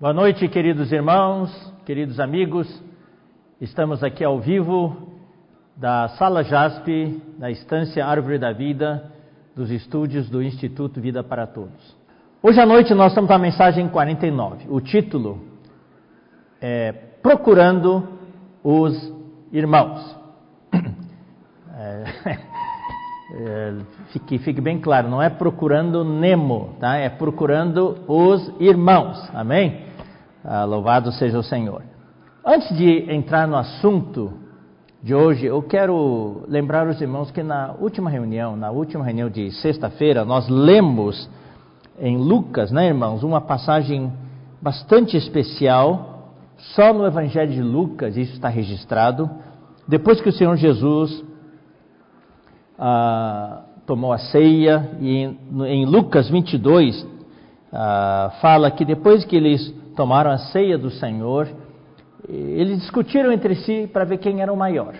Boa noite, queridos irmãos, queridos amigos. Estamos aqui ao vivo da Sala JASP, da Estância Árvore da Vida, dos estúdios do Instituto Vida para Todos. Hoje à noite nós estamos na mensagem 49. O título é Procurando os Irmãos. É, é, fique, fique bem claro, não é procurando Nemo, tá? É procurando os irmãos. Amém? Ah, louvado seja o Senhor. Antes de entrar no assunto de hoje, eu quero lembrar os irmãos que na última reunião, na última reunião de sexta-feira, nós lemos em Lucas, né, irmãos, uma passagem bastante especial, só no Evangelho de Lucas isso está registrado, depois que o Senhor Jesus ah, tomou a ceia, e em, Lucas 22 ah, fala que depois que eles tomaram a ceia do Senhor, eles discutiram entre si para ver quem era o maior.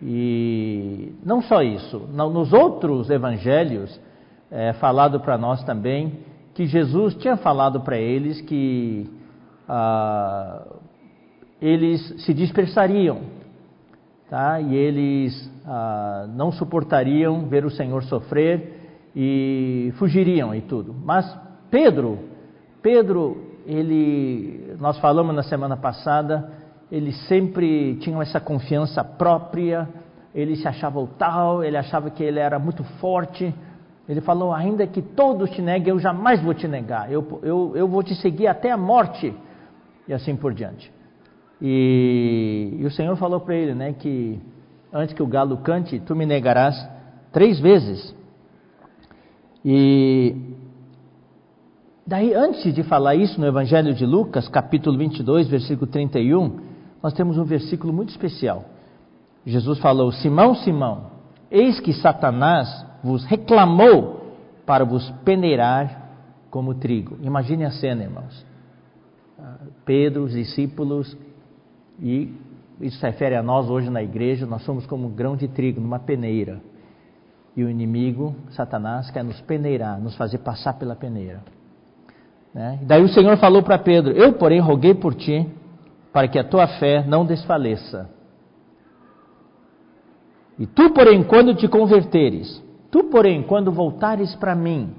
E não só isso, nos outros evangelhos é falado para nós também que Jesus tinha falado para eles que ah, eles se dispersariam, tá? E eles ah, não suportariam ver o Senhor sofrer e fugiriam e tudo. Mas Pedro, Pedro ele, nós falamos na semana passada, ele sempre tinha essa confiança própria, ele se achava o tal, ele achava que ele era muito forte. Ele falou: ainda que todos te neguem, eu jamais vou te negar, eu, eu, eu vou te seguir até a morte, e assim por diante. E, e o Senhor falou para ele, né, que antes que o galo cante, tu me negarás três vezes. E Daí, antes de falar isso no Evangelho de Lucas, capítulo 22, versículo 31, nós temos um versículo muito especial. Jesus falou: Simão, Simão, eis que Satanás vos reclamou para vos peneirar como trigo. Imagine a cena, irmãos. Pedro, os discípulos, e isso se refere a nós hoje na igreja, nós somos como um grão de trigo numa peneira. E o inimigo, Satanás, quer nos peneirar, nos fazer passar pela peneira. Né? Daí o Senhor falou para Pedro: Eu, porém, roguei por ti, para que a tua fé não desfaleça. E tu, porém, quando te converteres, tu, porém, quando voltares para mim,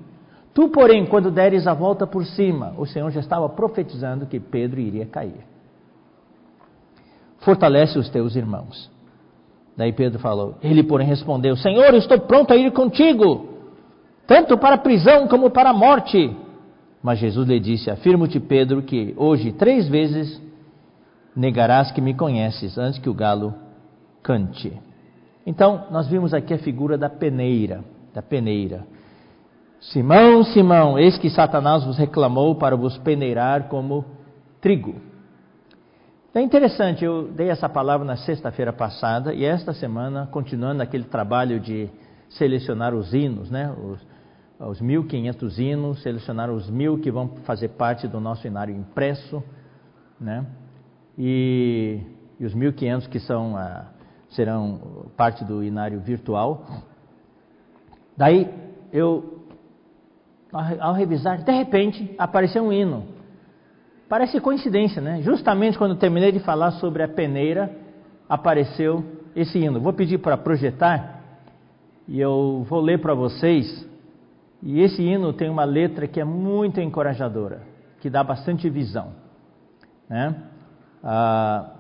tu, porém, quando deres a volta por cima, o Senhor já estava profetizando que Pedro iria cair. Fortalece os teus irmãos. Daí Pedro falou: Ele, porém, respondeu: Senhor, estou pronto a ir contigo, tanto para a prisão como para a morte. Mas Jesus lhe disse: Afirmo-te, Pedro, que hoje três vezes negarás que me conheces antes que o galo cante. Então, nós vimos aqui a figura da peneira, da peneira. Simão, Simão, eis que Satanás vos reclamou para vos peneirar como trigo. É interessante, eu dei essa palavra na sexta-feira passada e esta semana, continuando aquele trabalho de selecionar os hinos, né, os, os 1.500 hinos, selecionaram os mil que vão fazer parte do nosso inário impresso, né? E, e os 1.500 que são, ah, serão parte do inário virtual. Daí eu, ao revisar, de repente apareceu um hino. Parece coincidência, né? Justamente quando terminei de falar sobre a peneira, apareceu esse hino. Vou pedir para projetar e eu vou ler para vocês e esse hino tem uma letra que é muito encorajadora, que dá bastante visão. Né? Ah,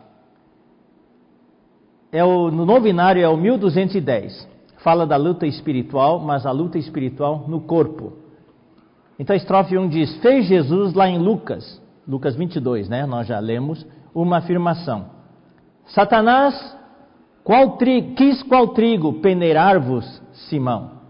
é o, no novo inário é o 1210. Fala da luta espiritual, mas a luta espiritual no corpo. Então a estrofe 1 diz: Fez Jesus lá em Lucas, Lucas 22, né? Nós já lemos, uma afirmação: Satanás qual quis qual trigo peneirar-vos, Simão?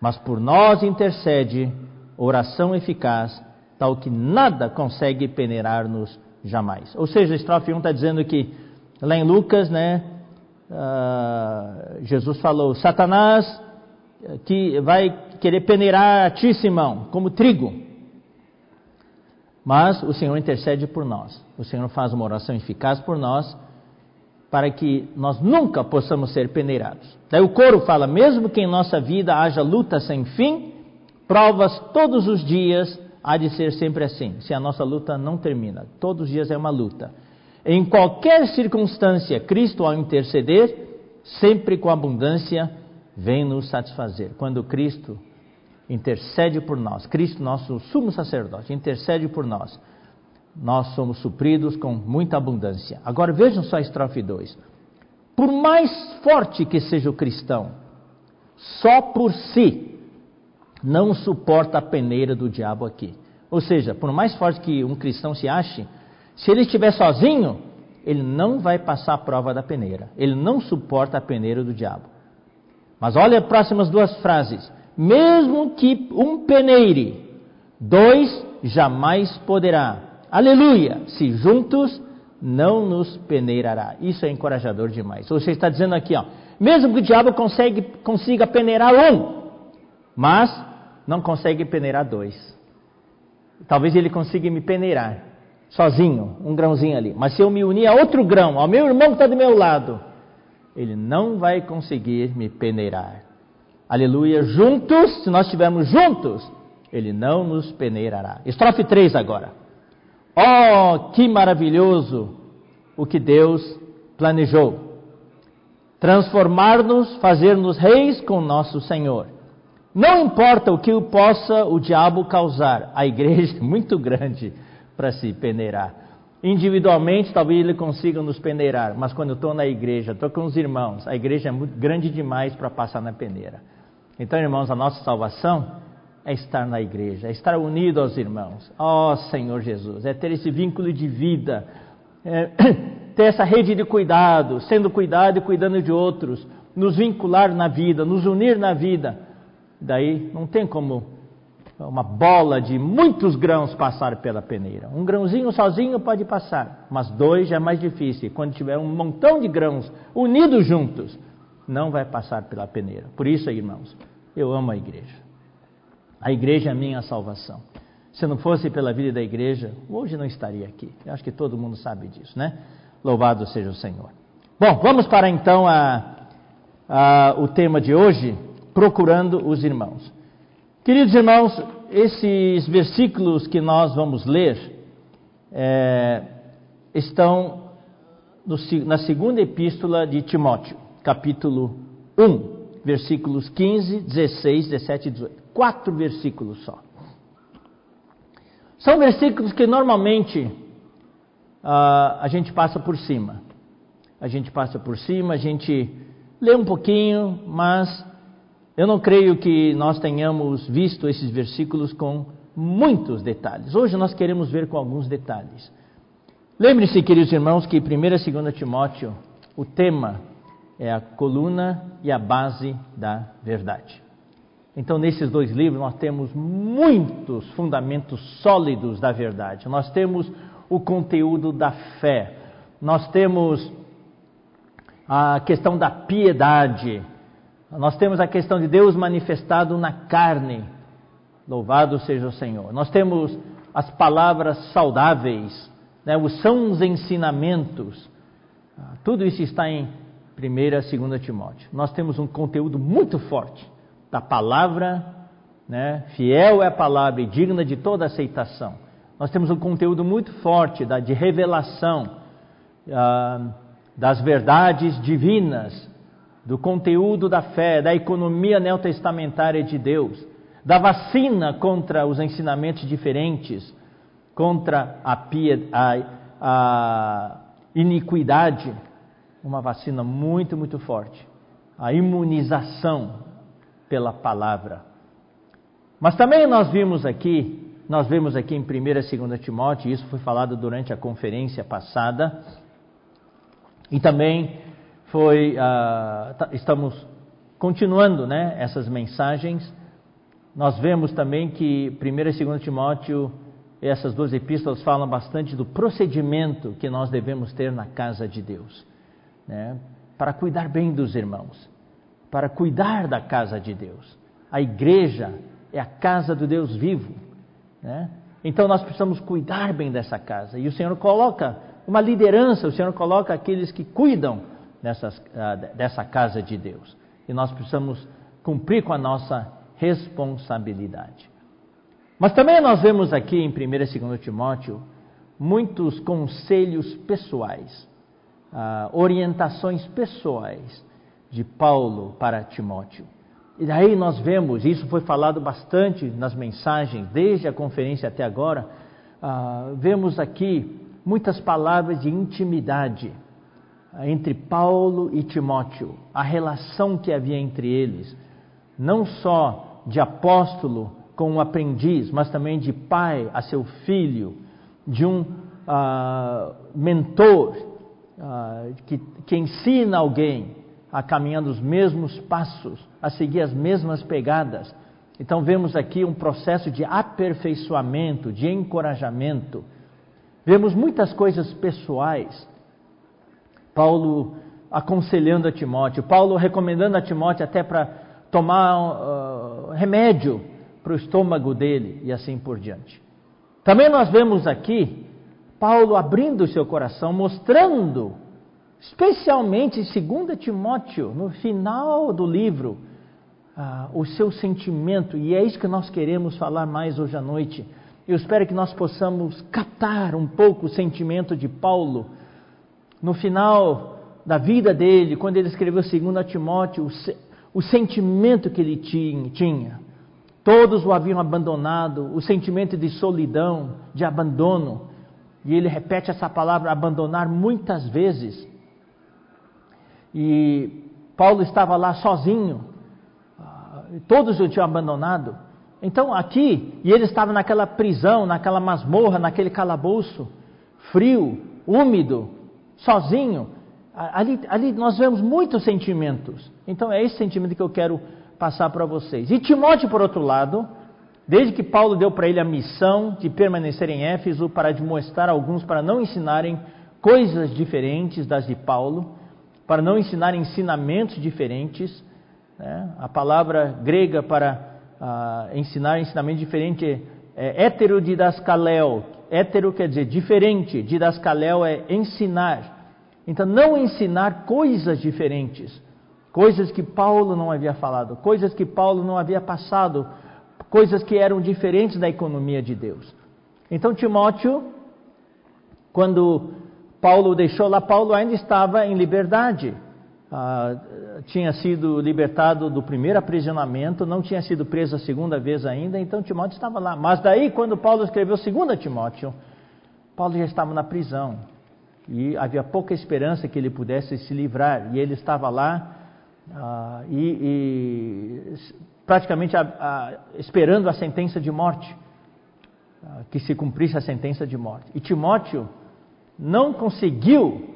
Mas por nós intercede oração eficaz, tal que nada consegue peneirar-nos jamais. Ou seja, a estrofe 1 está dizendo que, lá em Lucas, né, uh, Jesus falou: Satanás que vai querer peneirar a ti, Simão, como trigo. Mas o Senhor intercede por nós. O Senhor faz uma oração eficaz por nós para que nós nunca possamos ser peneirados. Daí o coro fala: mesmo que em nossa vida haja luta sem fim, provas todos os dias, há de ser sempre assim, se a nossa luta não termina. Todos os dias é uma luta. Em qualquer circunstância, Cristo, ao interceder, sempre com abundância, vem nos satisfazer. Quando Cristo intercede por nós, Cristo, nosso sumo sacerdote, intercede por nós, nós somos supridos com muita abundância. Agora vejam só a estrofe 2. Por mais forte que seja o cristão, só por si não suporta a peneira do diabo aqui. Ou seja, por mais forte que um cristão se ache, se ele estiver sozinho, ele não vai passar a prova da peneira. Ele não suporta a peneira do diabo. Mas olha as próximas duas frases. Mesmo que um peneire, dois jamais poderá. Aleluia! Se juntos não nos peneirará. Isso é encorajador demais. Você está dizendo aqui, ó, mesmo que o diabo consegue, consiga peneirar um, mas não consegue peneirar dois. Talvez ele consiga me peneirar sozinho, um grãozinho ali. Mas se eu me unir a outro grão, ao meu irmão que está do meu lado, ele não vai conseguir me peneirar. Aleluia. Juntos, se nós estivermos juntos, ele não nos peneirará. Estrofe 3 agora. Oh, que maravilhoso o que Deus planejou. Transformar-nos, fazer-nos reis com nosso Senhor. Não importa o que possa o diabo causar, a igreja é muito grande para se peneirar. Individualmente, talvez ele consiga nos peneirar, mas quando eu estou na igreja, estou com os irmãos, a igreja é muito grande demais para passar na peneira. Então, irmãos, a nossa salvação é estar na igreja, é estar unido aos irmãos. Ó oh, Senhor Jesus, é ter esse vínculo de vida, é ter essa rede de cuidado, sendo cuidado e cuidando de outros, nos vincular na vida, nos unir na vida. Daí não tem como uma bola de muitos grãos passar pela peneira. Um grãozinho sozinho pode passar, mas dois já é mais difícil. Quando tiver um montão de grãos unidos juntos, não vai passar pela peneira. Por isso, irmãos, eu amo a igreja. A igreja é a minha salvação. Se não fosse pela vida da igreja, hoje não estaria aqui. Eu acho que todo mundo sabe disso, né? Louvado seja o Senhor. Bom, vamos para então a, a, o tema de hoje, procurando os irmãos. Queridos irmãos, esses versículos que nós vamos ler é, estão no, na segunda epístola de Timóteo, capítulo 1, versículos 15, 16, 17 e 18 quatro versículos só. São versículos que normalmente uh, a gente passa por cima. A gente passa por cima, a gente lê um pouquinho, mas eu não creio que nós tenhamos visto esses versículos com muitos detalhes. Hoje nós queremos ver com alguns detalhes. Lembre-se, queridos irmãos, que 1 e 2 Timóteo, o tema é a coluna e a base da verdade. Então, nesses dois livros, nós temos muitos fundamentos sólidos da verdade. Nós temos o conteúdo da fé, nós temos a questão da piedade, nós temos a questão de Deus manifestado na carne. Louvado seja o Senhor. Nós temos as palavras saudáveis, né, os sãos ensinamentos. Ah, tudo isso está em 1 e 2 Timóteo. Nós temos um conteúdo muito forte da palavra, né? fiel é a palavra e digna de toda aceitação. Nós temos um conteúdo muito forte da, de revelação ah, das verdades divinas, do conteúdo da fé, da economia neotestamentária de Deus, da vacina contra os ensinamentos diferentes, contra a, a, a iniquidade, uma vacina muito, muito forte. A imunização pela palavra. Mas também nós vimos aqui, nós vemos aqui em 1 e 2 Timóteo, isso foi falado durante a conferência passada, e também foi, uh, estamos continuando né, essas mensagens. Nós vemos também que 1 e 2 Timóteo, essas duas epístolas falam bastante do procedimento que nós devemos ter na casa de Deus, né, para cuidar bem dos irmãos para cuidar da casa de Deus. A igreja é a casa do Deus vivo. Né? Então nós precisamos cuidar bem dessa casa. E o Senhor coloca uma liderança, o Senhor coloca aqueles que cuidam dessas, uh, dessa casa de Deus. E nós precisamos cumprir com a nossa responsabilidade. Mas também nós vemos aqui em 1 e 2 Timóteo muitos conselhos pessoais, uh, orientações pessoais de Paulo para Timóteo. E daí nós vemos, isso foi falado bastante nas mensagens, desde a conferência até agora, uh, vemos aqui muitas palavras de intimidade entre Paulo e Timóteo, a relação que havia entre eles, não só de apóstolo com um aprendiz, mas também de pai a seu filho, de um uh, mentor que, que ensina alguém a caminhar nos mesmos passos, a seguir as mesmas pegadas. Então vemos aqui um processo de aperfeiçoamento, de encorajamento. Vemos muitas coisas pessoais. Paulo aconselhando a Timóteo, Paulo recomendando a Timóteo até para tomar uh, remédio para o estômago dele e assim por diante. Também nós vemos aqui Paulo abrindo seu coração, mostrando, especialmente em 2 Timóteo, no final do livro, uh, o seu sentimento, e é isso que nós queremos falar mais hoje à noite. Eu espero que nós possamos captar um pouco o sentimento de Paulo no final da vida dele, quando ele escreveu 2 Timóteo, o, o sentimento que ele tinha. Todos o haviam abandonado, o sentimento de solidão, de abandono. E ele repete essa palavra abandonar muitas vezes. E Paulo estava lá sozinho, ah, todos o tinham abandonado. Então aqui, e ele estava naquela prisão, naquela masmorra, naquele calabouço, frio, úmido, sozinho. Ali, ali nós vemos muitos sentimentos. Então é esse sentimento que eu quero passar para vocês. E Timóteo, por outro lado, desde que Paulo deu para ele a missão de permanecer em Éfeso para demonstrar alguns para não ensinarem coisas diferentes das de Paulo, para não ensinar ensinamentos diferentes. Né? A palavra grega para uh, ensinar ensinamento diferente é heterodidaskaleo. Hétero quer dizer diferente, didaskaleo é ensinar. Então, não ensinar coisas diferentes, coisas que Paulo não havia falado, coisas que Paulo não havia passado, coisas que eram diferentes da economia de Deus. Então, Timóteo, quando Paulo deixou lá, Paulo ainda estava em liberdade ah, tinha sido libertado do primeiro aprisionamento, não tinha sido preso a segunda vez ainda, então Timóteo estava lá. Mas daí, quando Paulo escreveu 2 Timóteo, Paulo já estava na prisão e havia pouca esperança que ele pudesse se livrar, e ele estava lá ah, e, e, praticamente a, a, esperando a sentença de morte, ah, que se cumprisse a sentença de morte. E Timóteo não conseguiu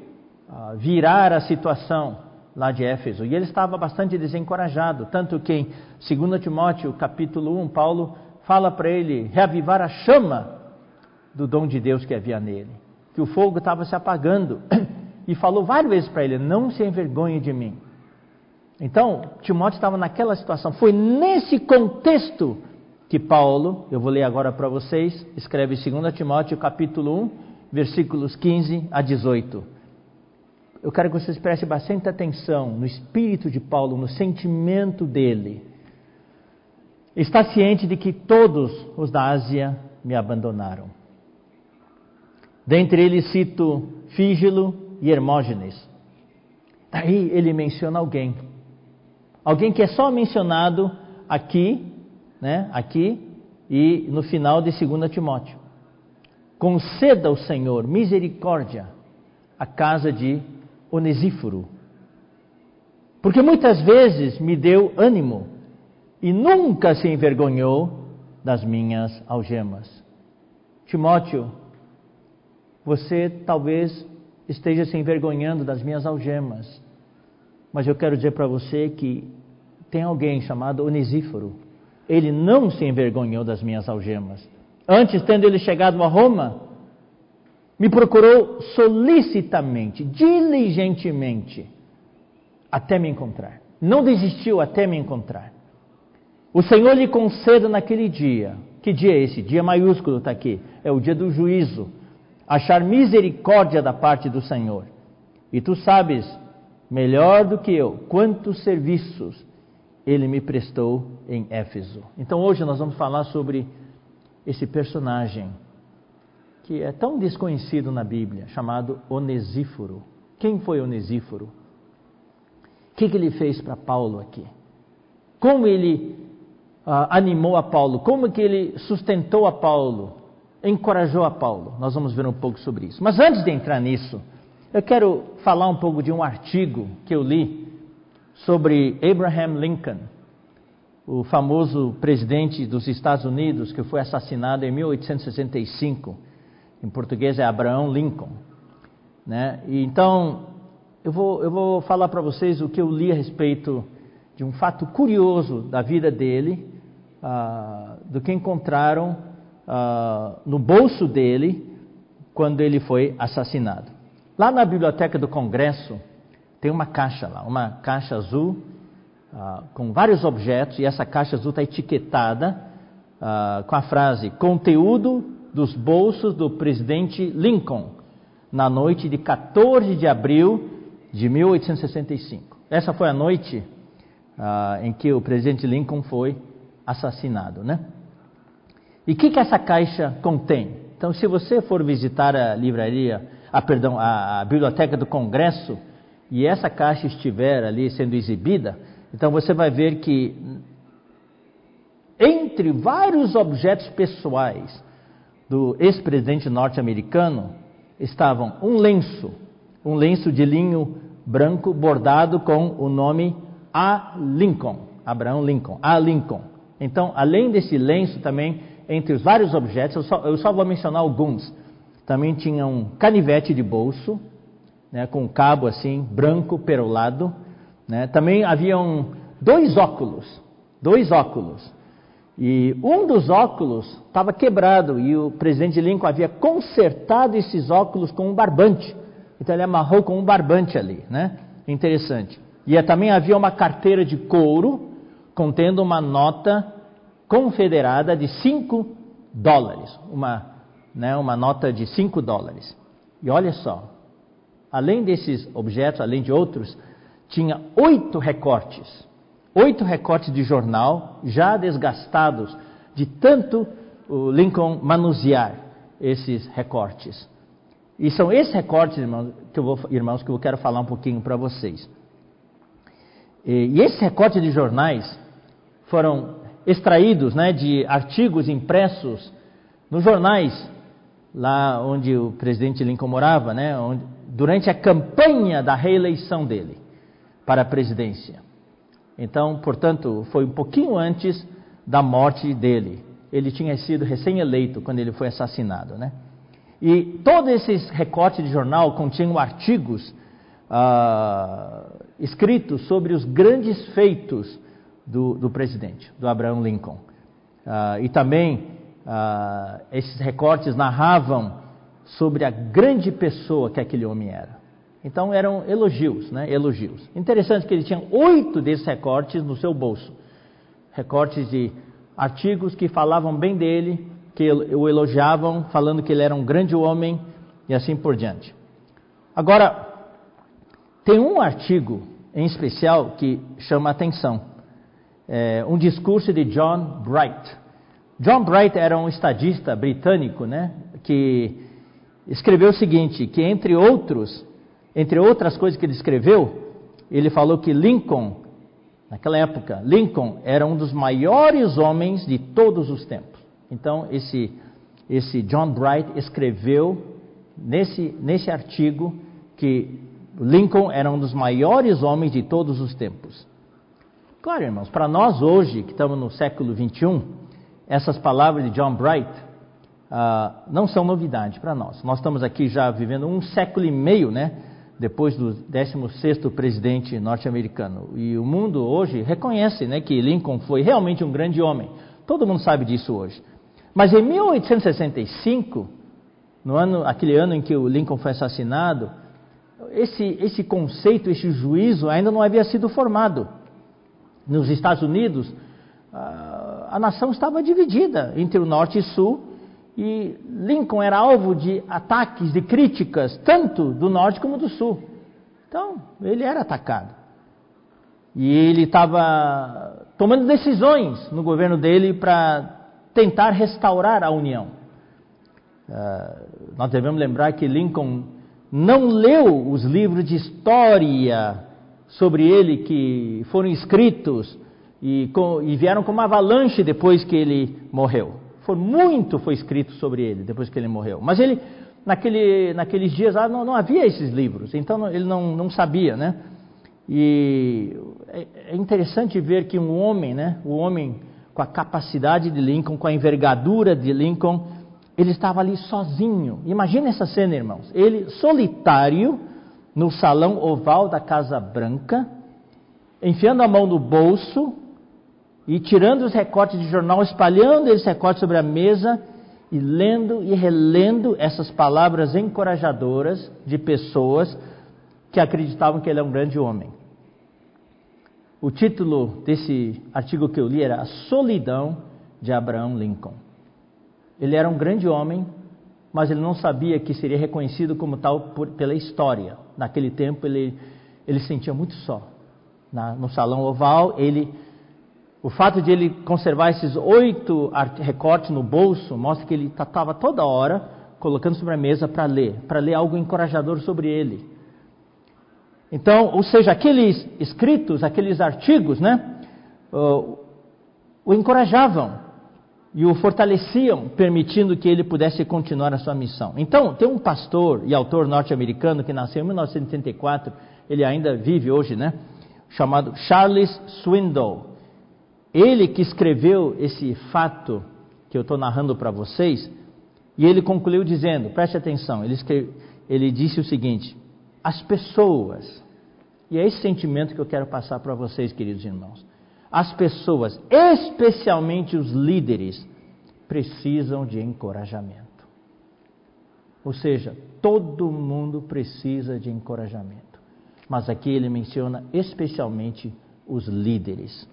ah, virar a situação lá de Éfeso. E ele estava bastante desencorajado, tanto que em 2 Timóteo, capítulo 1, Paulo fala para ele reavivar a chama do dom de Deus que havia nele, que o fogo estava se apagando. E falou várias vezes para ele: Não se envergonhe de mim. Então, Timóteo estava naquela situação. Foi nesse contexto que Paulo, eu vou ler agora para vocês, escreve 2 Timóteo, capítulo 1, versículos 15 a 18 eu quero que vocês prestem bastante atenção no espírito de Paulo, no sentimento dele. Está ciente de que todos os da Ásia me abandonaram. Dentre eles cito Fígilo e Hermógenes. Daí ele menciona alguém. Alguém que é só mencionado aqui, né, aqui e no final de 2 Timóteo. Conceda ao Senhor misericórdia à casa de Onesíforo. Porque muitas vezes me deu ânimo e nunca se envergonhou das minhas algemas. Timóteo, você talvez esteja se envergonhando das minhas algemas, mas eu quero dizer para você que tem alguém chamado Onesíforo. Ele não se envergonhou das minhas algemas. Antes, tendo ele chegado a Roma, me procurou solicitamente, diligentemente, até me encontrar. Não desistiu até me encontrar. O Senhor lhe conceda naquele dia, que dia é esse? Dia maiúsculo está aqui, é o dia do juízo. Achar misericórdia da parte do Senhor. E tu sabes, melhor do que eu, quantos serviços ele me prestou em Éfeso. Então hoje nós vamos falar sobre esse personagem que é tão desconhecido na Bíblia, chamado Onesíforo. Quem foi Onesíforo? O que, que ele fez para Paulo aqui? Como ele uh, animou a Paulo? Como que ele sustentou a Paulo? Encorajou a Paulo? Nós vamos ver um pouco sobre isso. Mas antes de entrar nisso, eu quero falar um pouco de um artigo que eu li sobre Abraham Lincoln, o famoso presidente dos Estados Unidos que foi assassinado em 1865. Em português é Abraão Lincoln. Né? E então, eu vou, eu vou falar para vocês o que eu li a respeito de um fato curioso da vida dele, uh, do que encontraram uh, no bolso dele quando ele foi assassinado. Lá na biblioteca do Congresso tem uma caixa lá, uma caixa azul uh, com vários objetos e essa caixa azul está etiquetada com a frase conteúdo dos bolsos do presidente Lincoln na noite de 14 de abril de 1865. Essa foi a noite ah, em que o presidente Lincoln foi assassinado, né? E o que, que essa caixa contém? Então, se você for visitar a livraria, a, perdão, a, a biblioteca do Congresso e essa caixa estiver ali sendo exibida, então você vai ver que entre vários objetos pessoais do ex-presidente norte-americano estavam um lenço, um lenço de linho branco bordado com o nome A. Lincoln, Abraão Lincoln, A. Lincoln. Então, além desse lenço também, entre os vários objetos, eu só, eu só vou mencionar alguns. Também tinha um canivete de bolso, né, com um cabo assim, branco, perolado. Né. Também haviam dois óculos, dois óculos. E um dos óculos estava quebrado e o presidente Lincoln havia consertado esses óculos com um barbante. Então ele amarrou com um barbante ali, né? Interessante. E também havia uma carteira de couro contendo uma nota confederada de 5 dólares, uma, né, uma nota de 5 dólares. E olha só, além desses objetos, além de outros, tinha oito recortes, oito recortes de jornal já desgastados de tanto o Lincoln manusear esses recortes. E são esses recortes, irmãos, que eu, vou, irmãos, que eu quero falar um pouquinho para vocês. E, esses recortes de jornais foram extraídos né, de artigos impressos nos jornais, lá onde o presidente Lincoln morava, né, onde, durante a campanha da reeleição dele para a presidência. Então, portanto, foi um pouquinho antes da morte dele. Ele tinha sido recém-eleito quando ele foi assassinado, né? E todos esses recortes de jornal continham artigos ah, escritos sobre os grandes feitos do, do presidente, do Abraham Lincoln. Ah, e também ah, esses recortes narravam sobre a grande pessoa que aquele homem era. Então eram elogios, né? Elogios. Interessante que ele tinha oito desses recortes no seu bolso. Recortes de artigos que falavam bem dele, que o elogiavam, falando que ele era um grande homem e assim por diante. Agora, tem um artigo em especial que chama a atenção. É um discurso de John Bright. John Bright era um estadista britânico, né, que escreveu o seguinte, que entre outros, entre outras coisas que ele escreveu, ele falou que Lincoln, naquela época, Lincoln era um dos maiores homens de todos os tempos. Então, esse, esse John Bright escreveu nesse, nesse artigo que Lincoln era um dos maiores homens de todos os tempos. Claro, irmãos, para nós hoje, que estamos no século 21, essas palavras de John Bright uh, não são novidade para nós. Nós estamos aqui já vivendo um século e meio, né? Depois do 16º presidente norte-americano. E o mundo hoje reconhece né, que Lincoln foi realmente um grande homem. Todo mundo sabe disso hoje. Mas em 1865, no ano, aquele ano em que o Lincoln foi assassinado, esse, esse conceito, esse juízo ainda não havia sido formado. Nos Estados Unidos, a, a nação estava dividida entre o norte e sul, e Lincoln era alvo de ataques, de críticas, tanto do norte como do sul. Então, ele era atacado. E ele estava tomando decisões no governo dele para tentar restaurar a união. Uh, nós devemos lembrar que Lincoln não leu os livros de história sobre ele que foram escritos e, com, e vieram como avalanche depois que ele morreu. Foi muito foi escrito sobre ele depois que ele morreu. Mas ele, naquele, naqueles dias lá, não, não havia esses livros, então ele não, não sabia, né? E é, é interessante ver que um homem, né? O homem com a capacidade de Lincoln, com a envergadura de Lincoln, ele estava ali sozinho. Imagina essa cena, irmãos. Ele solitário no salão oval da Casa Branca, enfiando a mão no bolso e tirando os recortes de jornal, espalhando esses recortes sobre a mesa e lendo e relendo essas palavras encorajadoras de pessoas que acreditavam que ele é um grande homem. O título desse artigo que eu li era A Solidão de Abraão Lincoln. Ele era um grande homem, mas ele não sabia que seria reconhecido como tal por, pela história. Naquele tempo ele, ele se sentia muito só. Na, no salão oval, ele, o fato de ele conservar esses oito recortes no bolso mostra que ele estava toda hora colocando sobre a mesa para ler, para ler algo encorajador sobre ele. Então, ou seja, aqueles escritos, aqueles artigos, né, o, encorajavam e o fortaleciam, permitindo que ele pudesse continuar a sua missão. Então, tem um pastor e autor norte-americano que nasceu em 1934, ele ainda vive hoje, né? Chamado Charles Swindoll. Ele que escreveu esse fato que eu estou narrando para vocês, e ele concluiu dizendo: preste atenção, ele, escreve, ele disse o seguinte: as pessoas, e é esse sentimento que eu quero passar para vocês, queridos irmãos as pessoas, especialmente os líderes, precisam de encorajamento. Ou seja, todo mundo precisa de encorajamento. Mas aqui ele menciona especialmente os líderes.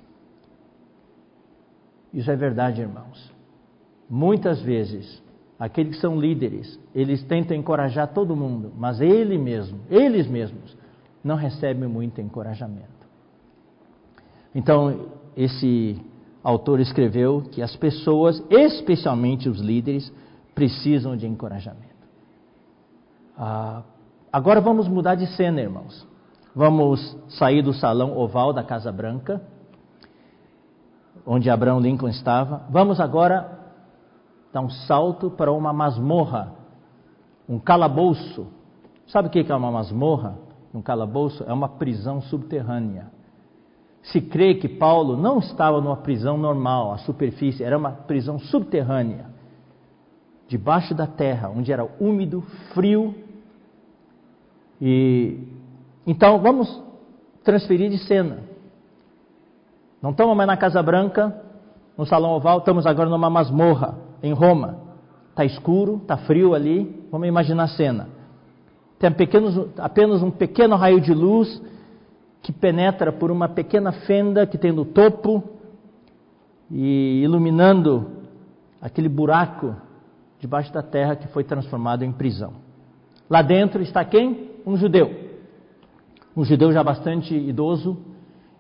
Isso é verdade, irmãos. Muitas vezes, aqueles que são líderes, eles tentam encorajar todo mundo, mas ele mesmo, eles mesmos, não recebem muito encorajamento. Então, esse autor escreveu que as pessoas, especialmente os líderes, precisam de encorajamento. Ah, agora vamos mudar de cena, irmãos. Vamos sair do salão oval da Casa Branca, onde Abraão Lincoln estava. Vamos agora dar um salto para uma masmorra, um calabouço. Sabe o que é uma masmorra? Um calabouço é uma prisão subterrânea. Se crê que Paulo não estava numa prisão normal, a superfície, era uma prisão subterrânea, debaixo da terra, onde era úmido, frio. E então vamos transferir de cena. Não estamos mais na Casa Branca, no Salão Oval, estamos agora numa masmorra em Roma. Está escuro, está frio ali. Vamos imaginar a cena. Tem pequenos, apenas um pequeno raio de luz que penetra por uma pequena fenda que tem no topo e iluminando aquele buraco debaixo da terra que foi transformado em prisão. Lá dentro está quem? Um judeu. Um judeu já bastante idoso,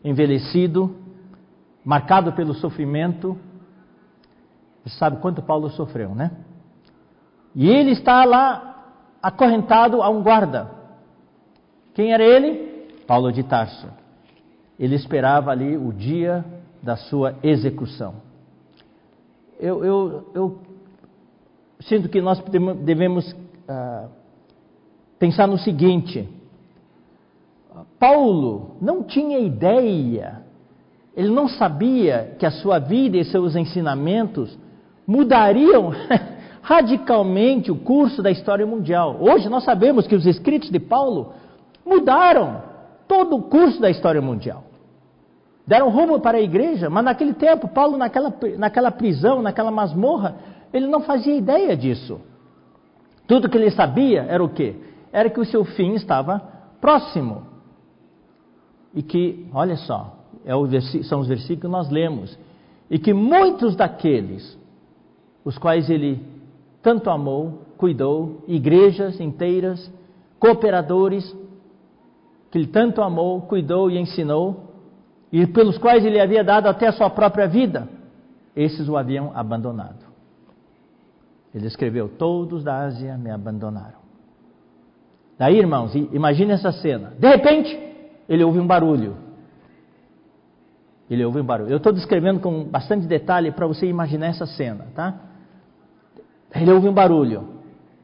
envelhecido, marcado pelo sofrimento. Você sabe quanto Paulo sofreu, né? E ele está lá acorrentado a um guarda. Quem era ele? Paulo de Tarso. Ele esperava ali o dia da sua execução. Eu, eu, eu sinto que nós devemos uh, pensar no seguinte: Paulo não tinha ideia, ele não sabia que a sua vida e seus ensinamentos mudariam radicalmente o curso da história mundial. Hoje nós sabemos que os escritos de Paulo mudaram todo o curso da história mundial. Deram rumo para a igreja, mas naquele tempo, Paulo, naquela, naquela prisão, naquela masmorra, ele não fazia ideia disso. Tudo que ele sabia era o quê? Era que o seu fim estava próximo. E que, olha só, é o são os versículos que nós lemos. E que muitos daqueles, os quais ele tanto amou, cuidou, igrejas inteiras, cooperadores, que ele tanto amou, cuidou e ensinou, e pelos quais ele havia dado até a sua própria vida. esses o haviam abandonado. Ele escreveu: Todos da Ásia me abandonaram. Daí, irmãos, imagine essa cena. De repente, ele ouve um barulho. Ele ouve um barulho. Eu estou descrevendo com bastante detalhe para você imaginar essa cena, tá? Ele ouve um barulho.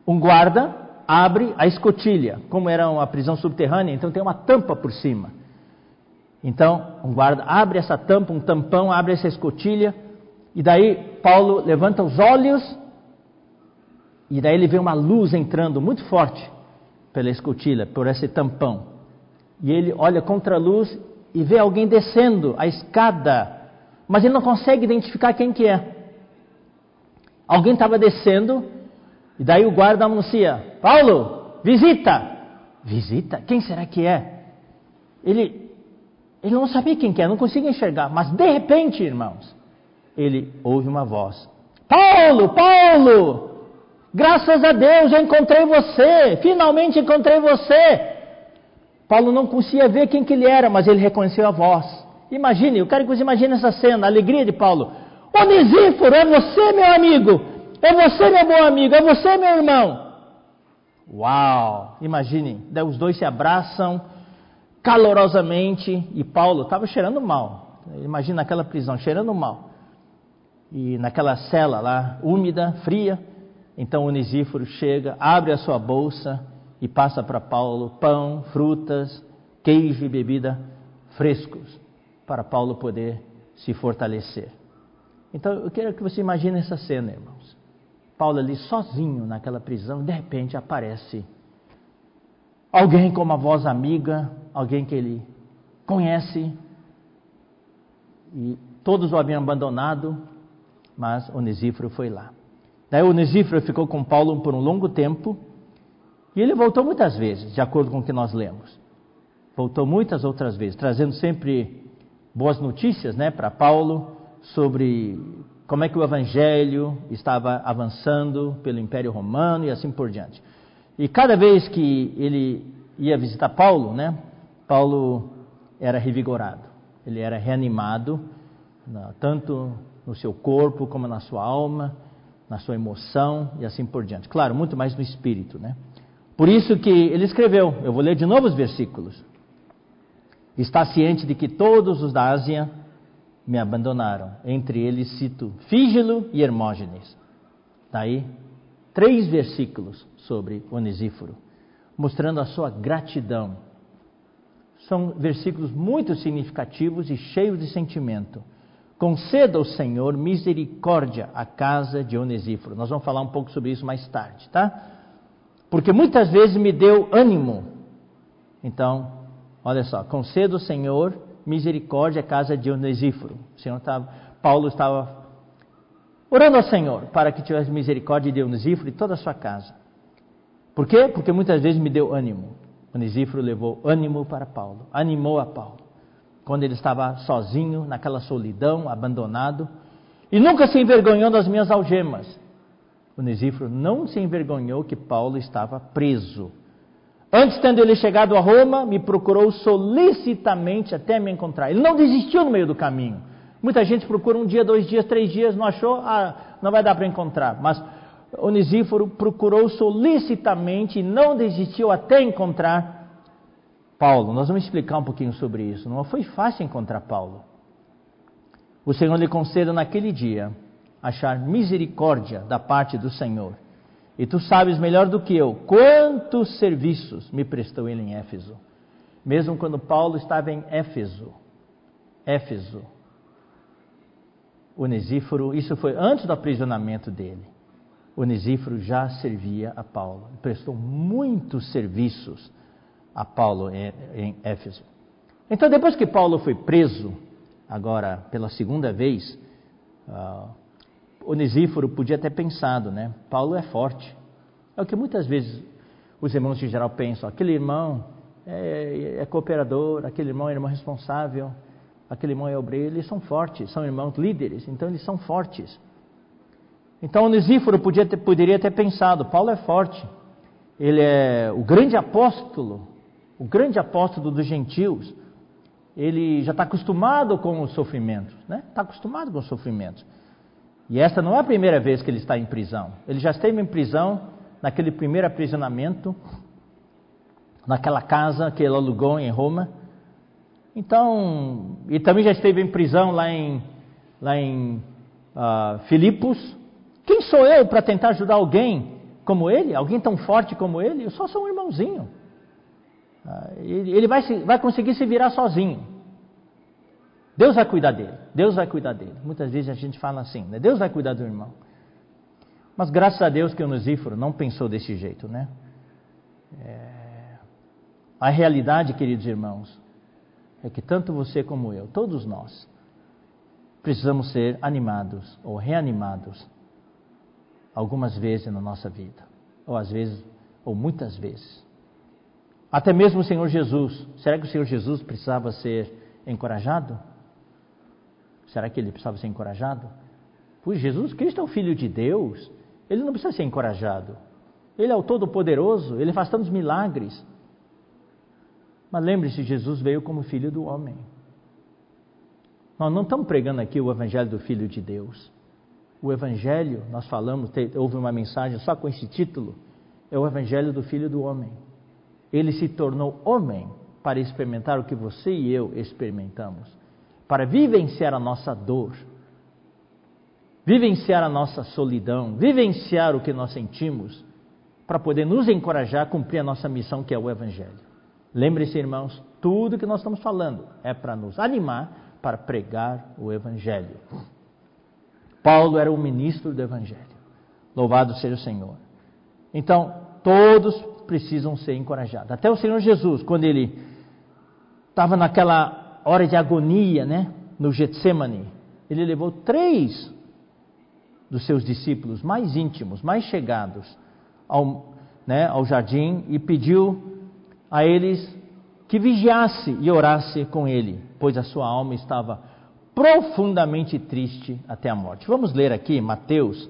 Um guarda abre a escotilha. Como era uma prisão subterrânea, então tem uma tampa por cima. Então, um guarda abre essa tampa, um tampão, abre essa escotilha. E daí Paulo levanta os olhos. E daí ele vê uma luz entrando muito forte pela escotilha, por esse tampão. E ele olha contra a luz e vê alguém descendo a escada, mas ele não consegue identificar quem que é. Alguém estava descendo, e daí o guarda anuncia: Paulo, visita! Visita? Quem será que é? Ele, ele não sabia quem que é, não conseguia enxergar, mas de repente, irmãos, ele ouve uma voz: Paulo, Paulo! Graças a Deus, eu encontrei você, finalmente encontrei você. Paulo não conseguia ver quem que ele era, mas ele reconheceu a voz. Imagine, eu quero que você imagine essa cena, a alegria de Paulo. Onisíforo, é você, meu amigo. É você, meu bom amigo. É você, meu irmão. Uau! Imagine, os dois se abraçam calorosamente e Paulo estava cheirando mal. Imagina aquela prisão, cheirando mal. E naquela cela lá, úmida, fria. Então Onisíforo chega, abre a sua bolsa e passa para Paulo pão, frutas, queijo e bebida frescos, para Paulo poder se fortalecer. Então eu quero que você imagine essa cena, irmãos. Paulo ali sozinho naquela prisão, de repente aparece alguém com uma voz amiga, alguém que ele conhece, e todos o haviam abandonado, mas Onesíforo foi lá. Daí Onesíforo ficou com Paulo por um longo tempo, e ele voltou muitas vezes, de acordo com o que nós lemos. Voltou muitas outras vezes, trazendo sempre boas notícias né, para Paulo sobre como é que o evangelho estava avançando pelo Império Romano e assim por diante. E cada vez que ele ia visitar Paulo, né, Paulo era revigorado, ele era reanimado, tanto no seu corpo como na sua alma, na sua emoção e assim por diante. Claro, muito mais no espírito, né? Por isso que ele escreveu, eu vou ler de novo os versículos. Está ciente de que todos os da Ásia me abandonaram. Entre eles cito Fígilo e Hermógenes. Daí, três versículos sobre Onesíforo, mostrando a sua gratidão. São versículos muito significativos e cheios de sentimento. Conceda ao Senhor misericórdia à casa de Onesíforo. Nós vamos falar um pouco sobre isso mais tarde, tá? Porque muitas vezes me deu ânimo. Então, olha só, concedo, Senhor, misericórdia à casa de Onesíforo. O Senhor estava, Paulo estava orando ao Senhor para que tivesse misericórdia de Onesíforo e toda a sua casa. Por quê? Porque muitas vezes me deu ânimo. Onesíforo levou ânimo para Paulo, animou a Paulo. Quando ele estava sozinho, naquela solidão, abandonado, e nunca se envergonhou das minhas algemas. Onesíforo não se envergonhou que Paulo estava preso. Antes, tendo ele chegado a Roma, me procurou solicitamente até me encontrar. Ele não desistiu no meio do caminho. Muita gente procura um dia, dois dias, três dias, não achou, ah, não vai dar para encontrar. Mas Onesíforo procurou solicitamente e não desistiu até encontrar Paulo. Nós vamos explicar um pouquinho sobre isso. Não foi fácil encontrar Paulo. O Senhor lhe conceda naquele dia achar misericórdia da parte do Senhor. E tu sabes melhor do que eu quantos serviços me prestou ele em Éfeso. Mesmo quando Paulo estava em Éfeso. Éfeso. Onesíforo, isso foi antes do aprisionamento dele. Onesíforo já servia a Paulo. Prestou muitos serviços a Paulo em, Éfeso. Então, depois que Paulo foi preso, agora pela segunda vez, uh, Onesíforo podia ter pensado, né? Paulo é forte. É o que muitas vezes os irmãos em geral pensam. Aquele irmão é, é cooperador, aquele irmão é irmão responsável, aquele irmão é obreiro. Eles são fortes, são irmãos líderes, então eles são fortes. Então Onesíforo podia ter, poderia ter pensado: Paulo é forte, ele é o grande apóstolo, o grande apóstolo dos gentios. Ele já está acostumado com os sofrimentos, né? Está acostumado com os sofrimentos. E esta não é a primeira vez que ele está em prisão. Ele já esteve em prisão naquele primeiro aprisionamento, naquela casa que ele alugou em Roma. Então, e também já esteve em prisão lá em, lá em uh, Filipos. Quem sou eu para tentar ajudar alguém como ele? Alguém tão forte como ele? Eu só sou um irmãozinho. Uh, ele vai, se, vai conseguir se virar sozinho. Deus vai cuidar dele. Deus vai cuidar dele. Muitas vezes a gente fala assim, né? Deus vai cuidar do irmão. Mas graças a Deus que o Nusíforo não pensou desse jeito, né? É... A realidade, queridos irmãos, é que tanto você como eu, todos nós, precisamos ser animados ou reanimados algumas vezes na nossa vida, ou às vezes, ou muitas vezes. Até mesmo o Senhor Jesus, será que o Senhor Jesus precisava ser encorajado? Será que ele precisava ser encorajado? Pois Jesus Cristo é o Filho de Deus, ele não precisa ser encorajado. Ele é o Todo-Poderoso, ele faz tantos milagres. Mas lembre-se, Jesus veio como Filho do Homem. Nós não estamos pregando aqui o Evangelho do Filho de Deus. O Evangelho, nós falamos, houve uma mensagem só com esse título, é o Evangelho do Filho do Homem. Ele se tornou homem para experimentar o que você e eu experimentamos para vivenciar a nossa dor, vivenciar a nossa solidão, vivenciar o que nós sentimos, para poder nos encorajar a cumprir a nossa missão, que é o Evangelho. Lembre-se, irmãos, tudo que nós estamos falando é para nos animar para pregar o Evangelho. Paulo era o ministro do Evangelho. Louvado seja o Senhor. Então, todos precisam ser encorajados. Até o Senhor Jesus, quando ele estava naquela hora de agonia, né, no Getsemane, ele levou três dos seus discípulos mais íntimos, mais chegados ao, né, ao jardim e pediu a eles que vigiasse e orasse com ele, pois a sua alma estava profundamente triste até a morte. Vamos ler aqui Mateus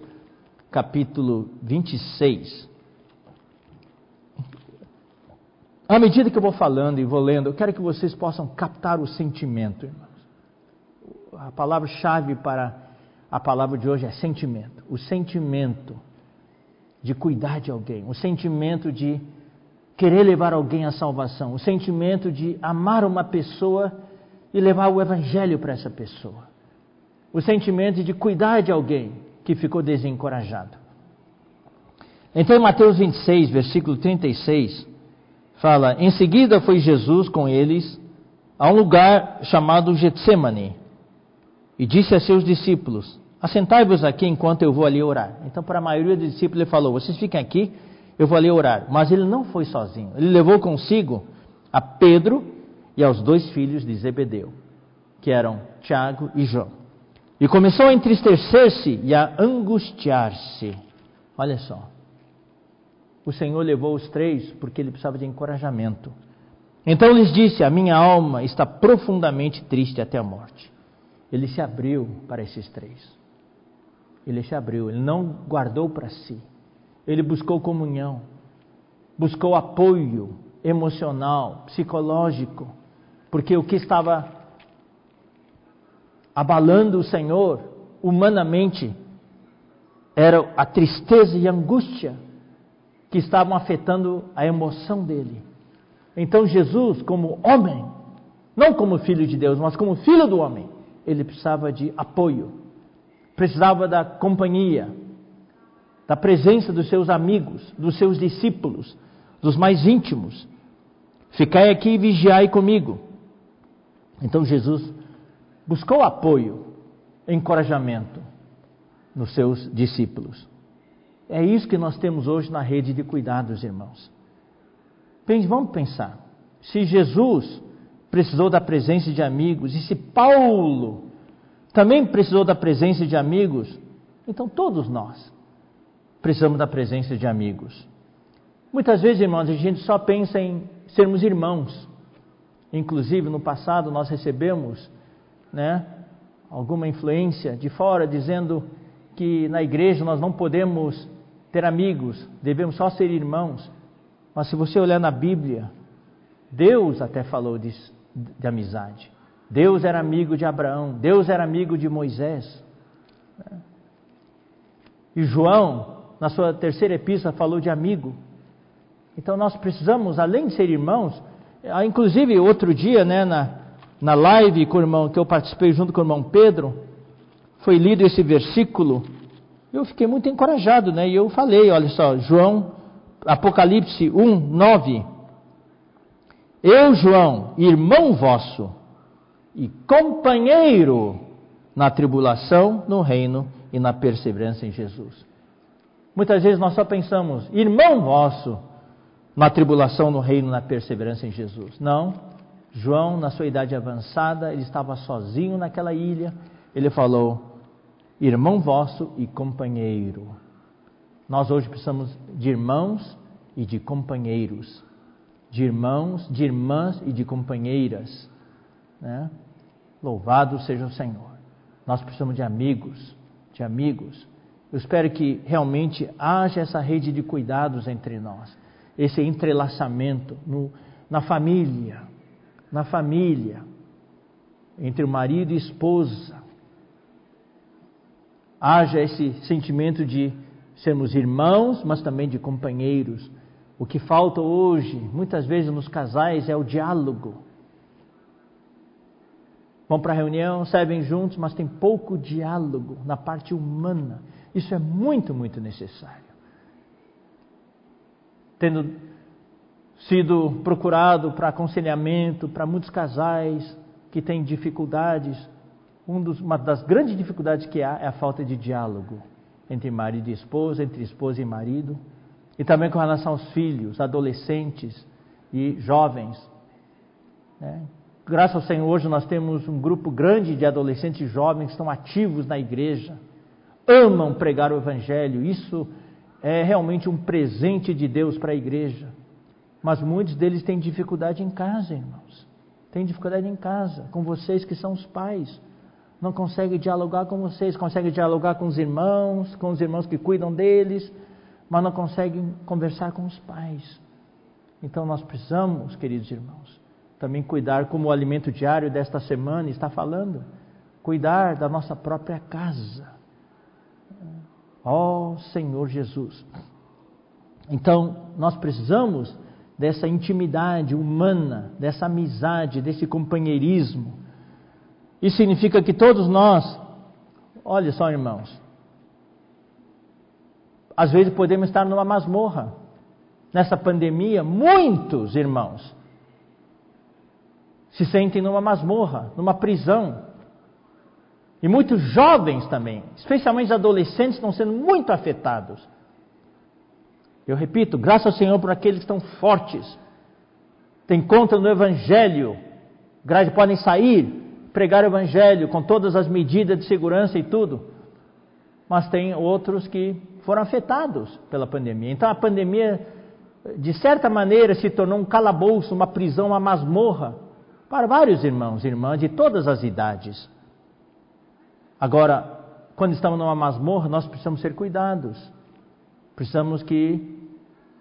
capítulo 26. À medida que eu vou falando e vou lendo, eu quero que vocês possam captar o sentimento, irmãos. A palavra-chave para a palavra de hoje é sentimento. O sentimento de cuidar de alguém, o sentimento de querer levar alguém à salvação, o sentimento de amar uma pessoa e levar o evangelho para essa pessoa. O sentimento de cuidar de alguém que ficou desencorajado. Então, em Mateus 26, versículo 36, fala: Em seguida foi Jesus com eles a um lugar chamado Getsemane e disse a seus discípulos: Assentai-vos aqui enquanto eu vou ali orar. Então, para a maioria dos discípulos, ele falou: Vocês fiquem aqui, eu vou ali orar. Mas ele não foi sozinho. Ele levou consigo a Pedro e aos dois filhos de Zebedeu, que eram Tiago e João. E começou a entristecer-se e a angustiar-se. Olha só. O Senhor levou os três porque ele precisava de encorajamento. Então lhes disse: A minha alma está profundamente triste até a morte. Ele se abriu para esses três. Ele se abriu, ele não guardou para si. Ele buscou comunhão, buscou apoio emocional, psicológico, porque o que estava abalando o Senhor humanamente era a tristeza e a angústia que estavam afetando a emoção dele. Então Jesus, como homem, não como filho de Deus, mas como filho do homem, ele precisava de apoio, precisava da companhia, da presença dos seus amigos, dos seus discípulos, dos mais íntimos. Ficai aqui e vigiai comigo. Então Jesus buscou apoio, encorajamento nos seus discípulos. É isso que nós temos hoje na rede de cuidados, irmãos. Vamos pensar. Se Jesus precisou da presença de amigos, e se Paulo também precisou da presença de amigos, então todos nós precisamos da presença de amigos. Muitas vezes, irmãos, a gente só pensa em sermos irmãos. Inclusive, no passado, nós recebemos né, alguma influência de fora dizendo que na igreja nós não podemos ter amigos, devemos só ser irmãos. Mas se você olhar na Bíblia, Deus até falou de, de amizade. Deus era amigo de Abraão, Deus era amigo de Moisés. E João, na sua terceira epístola, falou de amigo. Então nós precisamos, além de ser irmãos, ah, inclusive outro dia, né, na, na live com o irmão, que eu participei junto com o irmão Pedro, foi lido esse versículo, eu fiquei muito encorajado, né? E eu falei, olha só, João, Apocalipse 1, 9. Eu, João, irmão vosso e companheiro na tribulação, no reino e na perseverança em Jesus. Muitas vezes nós só pensamos, irmão vosso, na tribulação, no reino, na perseverança em Jesus. Não. João, na sua idade avançada, ele estava sozinho naquela ilha. Ele falou: irmão vosso e companheiro. Nós hoje precisamos de irmãos e de companheiros, de irmãos, de irmãs e de companheiras. Né? Louvado seja o Senhor. Nós precisamos de amigos, de amigos. Eu espero que realmente haja essa rede de cuidados entre nós, esse entrelaçamento no, na família, na família, entre o marido e esposa. Haja esse sentimento de sermos irmãos, mas também de companheiros. O que falta hoje, muitas vezes nos casais, é o diálogo vão para a reunião, servem juntos, mas tem pouco diálogo na parte humana. Isso é muito, muito necessário. Tendo sido procurado para aconselhamento para muitos casais que têm dificuldades, um dos, uma das grandes dificuldades que há é a falta de diálogo entre marido e esposa, entre esposa e marido, e também com relação aos filhos, adolescentes e jovens. Né? Graças ao Senhor, hoje nós temos um grupo grande de adolescentes jovens que estão ativos na igreja, amam pregar o Evangelho. Isso é realmente um presente de Deus para a igreja. Mas muitos deles têm dificuldade em casa, irmãos. Têm dificuldade em casa, com vocês que são os pais. Não conseguem dialogar com vocês, conseguem dialogar com os irmãos, com os irmãos que cuidam deles, mas não conseguem conversar com os pais. Então nós precisamos, queridos irmãos, também cuidar como o alimento diário desta semana está falando, cuidar da nossa própria casa. Ó oh, Senhor Jesus. Então, nós precisamos dessa intimidade humana, dessa amizade, desse companheirismo. Isso significa que todos nós, olha só, irmãos, às vezes podemos estar numa masmorra. Nessa pandemia, muitos irmãos se sentem numa masmorra, numa prisão. E muitos jovens também, especialmente adolescentes, estão sendo muito afetados. Eu repito, graças ao Senhor por aqueles que estão fortes, têm conta no Evangelho, podem sair, pregar o Evangelho com todas as medidas de segurança e tudo. Mas tem outros que foram afetados pela pandemia. Então a pandemia, de certa maneira, se tornou um calabouço, uma prisão, uma masmorra para vários irmãos e irmãs de todas as idades. Agora, quando estamos numa masmorra, nós precisamos ser cuidados. Precisamos que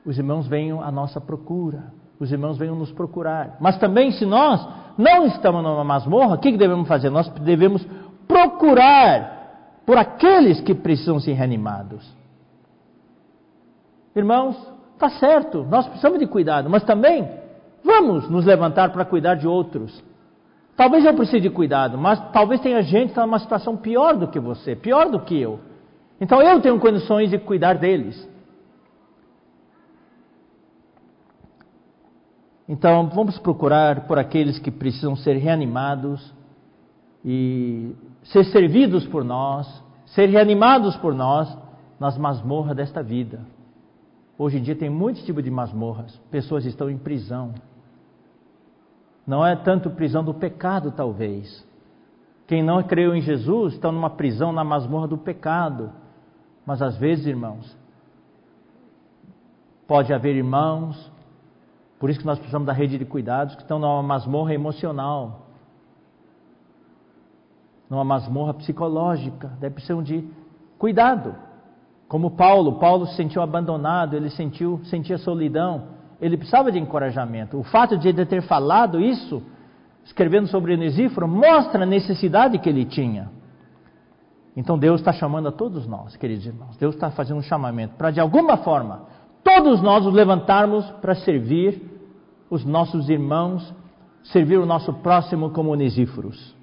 os irmãos venham à nossa procura, os irmãos venham nos procurar. Mas também, se nós não estamos numa masmorra, o que devemos fazer? Nós devemos procurar por aqueles que precisam ser reanimados. Irmãos, está certo, nós precisamos de cuidado, mas também Vamos nos levantar para cuidar de outros. Talvez eu precise de cuidado, mas talvez tenha gente que está numa situação pior do que você, pior do que eu. Então eu tenho condições de cuidar deles. Então vamos procurar por aqueles que precisam ser reanimados e ser servidos por nós, ser reanimados por nós nas masmorras desta vida. Hoje em dia tem muitos tipos de masmorras. Pessoas estão em prisão, não é tanto prisão do pecado, talvez. Quem não creu em Jesus está numa prisão na masmorra do pecado. Mas às vezes, irmãos, pode haver irmãos, por isso que nós precisamos da rede de cuidados, que estão numa masmorra emocional, numa masmorra psicológica, daí precisam de cuidado. Como Paulo, Paulo se sentiu abandonado, ele sentiu, sentia solidão ele precisava de encorajamento. O fato de ele ter falado isso, escrevendo sobre Onesíforo, mostra a necessidade que ele tinha. Então Deus está chamando a todos nós, queridos irmãos. Deus está fazendo um chamamento para, de alguma forma, todos nós nos levantarmos para servir os nossos irmãos, servir o nosso próximo como onesíforos.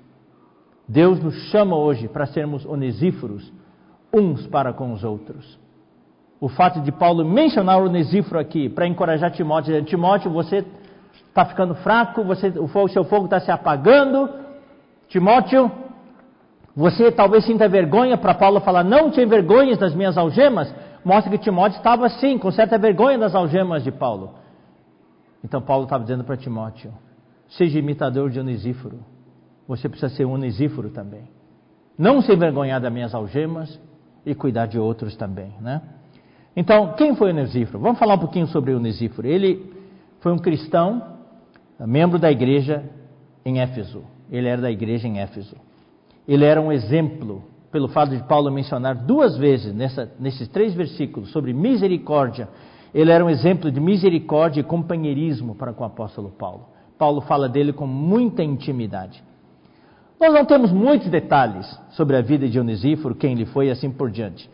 Deus nos chama hoje para sermos onesíforos uns para com os outros. O fato de Paulo mencionar o onesíforo aqui para encorajar Timóteo, dizendo, Timóteo, você está ficando fraco, você, o seu fogo está se apagando. Timóteo, você talvez sinta vergonha para Paulo falar, não te envergonhes das minhas algemas. Mostra que Timóteo estava assim, com certa vergonha das algemas de Paulo. Então Paulo estava dizendo para Timóteo, seja imitador de Onesíforo. Você precisa ser um Onesíforo também. Não se envergonhar das minhas algemas e cuidar de outros também, né? Então, quem foi Onesíforo? Vamos falar um pouquinho sobre Onesíforo. Ele foi um cristão, membro da igreja em Éfeso. Ele era da igreja em Éfeso ele era um exemplo, pelo fato de Paulo mencionar duas vezes nessa, nesses três versículos sobre misericórdia, ele era um exemplo de misericórdia e companheirismo para com o apóstolo Paulo. Paulo fala dele com muita intimidade. Nós não temos muitos detalhes sobre a vida de Onesíforo, quem ele foi e assim por diante.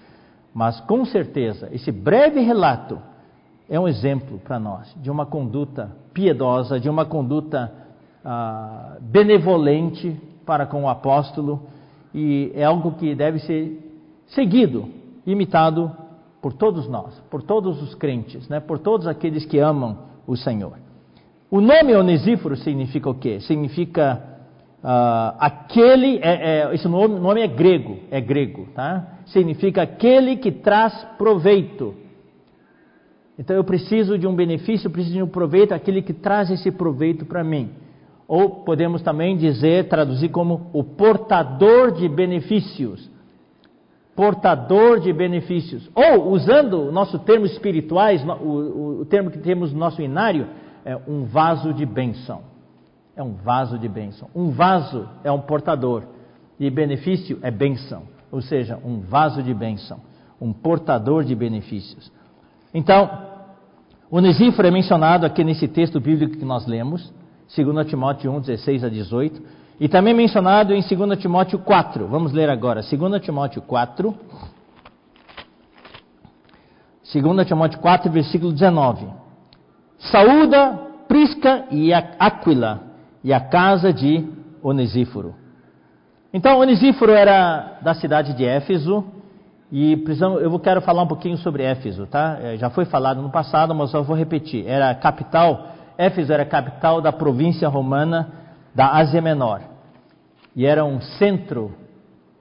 Mas com certeza, esse breve relato é um exemplo para nós de uma conduta piedosa, de uma conduta ah, benevolente para com o apóstolo e é algo que deve ser seguido, imitado por todos nós, por todos os crentes, né? por todos aqueles que amam o Senhor. O nome Onesíforo significa o quê? Significa uh, aquele, é, é, esse nome, nome é grego, é grego, tá? Significa aquele que traz proveito. Então eu preciso de um benefício, preciso de um proveito, aquele que traz esse proveito para mim. Ou podemos também dizer, traduzir como o portador de benefícios. Portador de benefícios. Ou, usando o nosso termo espirituais, o, o, termo que temos no nosso inário, é um vaso de bênção. É um vaso de bênção. Um vaso é um portador. E benefício é bênção. Ou seja, um vaso de bênção. Um portador de benefícios. Então, o Onesíforo é mencionado aqui nesse texto bíblico que nós lemos. 2 Timóteo 1, 16 a 18. E também mencionado em 2 Timóteo 4. Vamos ler agora. 2 Timóteo 4. 2 Timóteo 4, versículo 19. Saúda Prisca e Aquila e a casa de Onesíforo. Então, Onesíforo era da cidade de Éfeso. E eu quero falar um pouquinho sobre Éfeso, tá? É, já foi falado no passado, mas eu vou repetir. Era a capital Éfeso era a capital da província romana da Ásia Menor e era um centro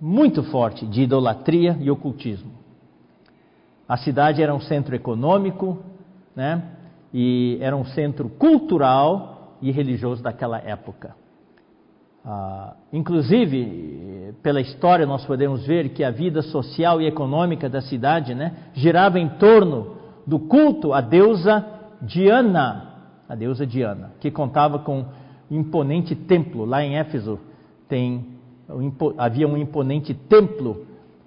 muito forte de idolatria e ocultismo. A cidade era um centro econômico, né? E era um centro cultural e religioso daquela época. Ah, inclusive, pela história, nós podemos ver que a vida social e econômica da cidade né, girava em torno do culto à deusa Diana, a deusa Diana, que contava com um imponente templo. Lá em Éfeso tem, havia um imponente templo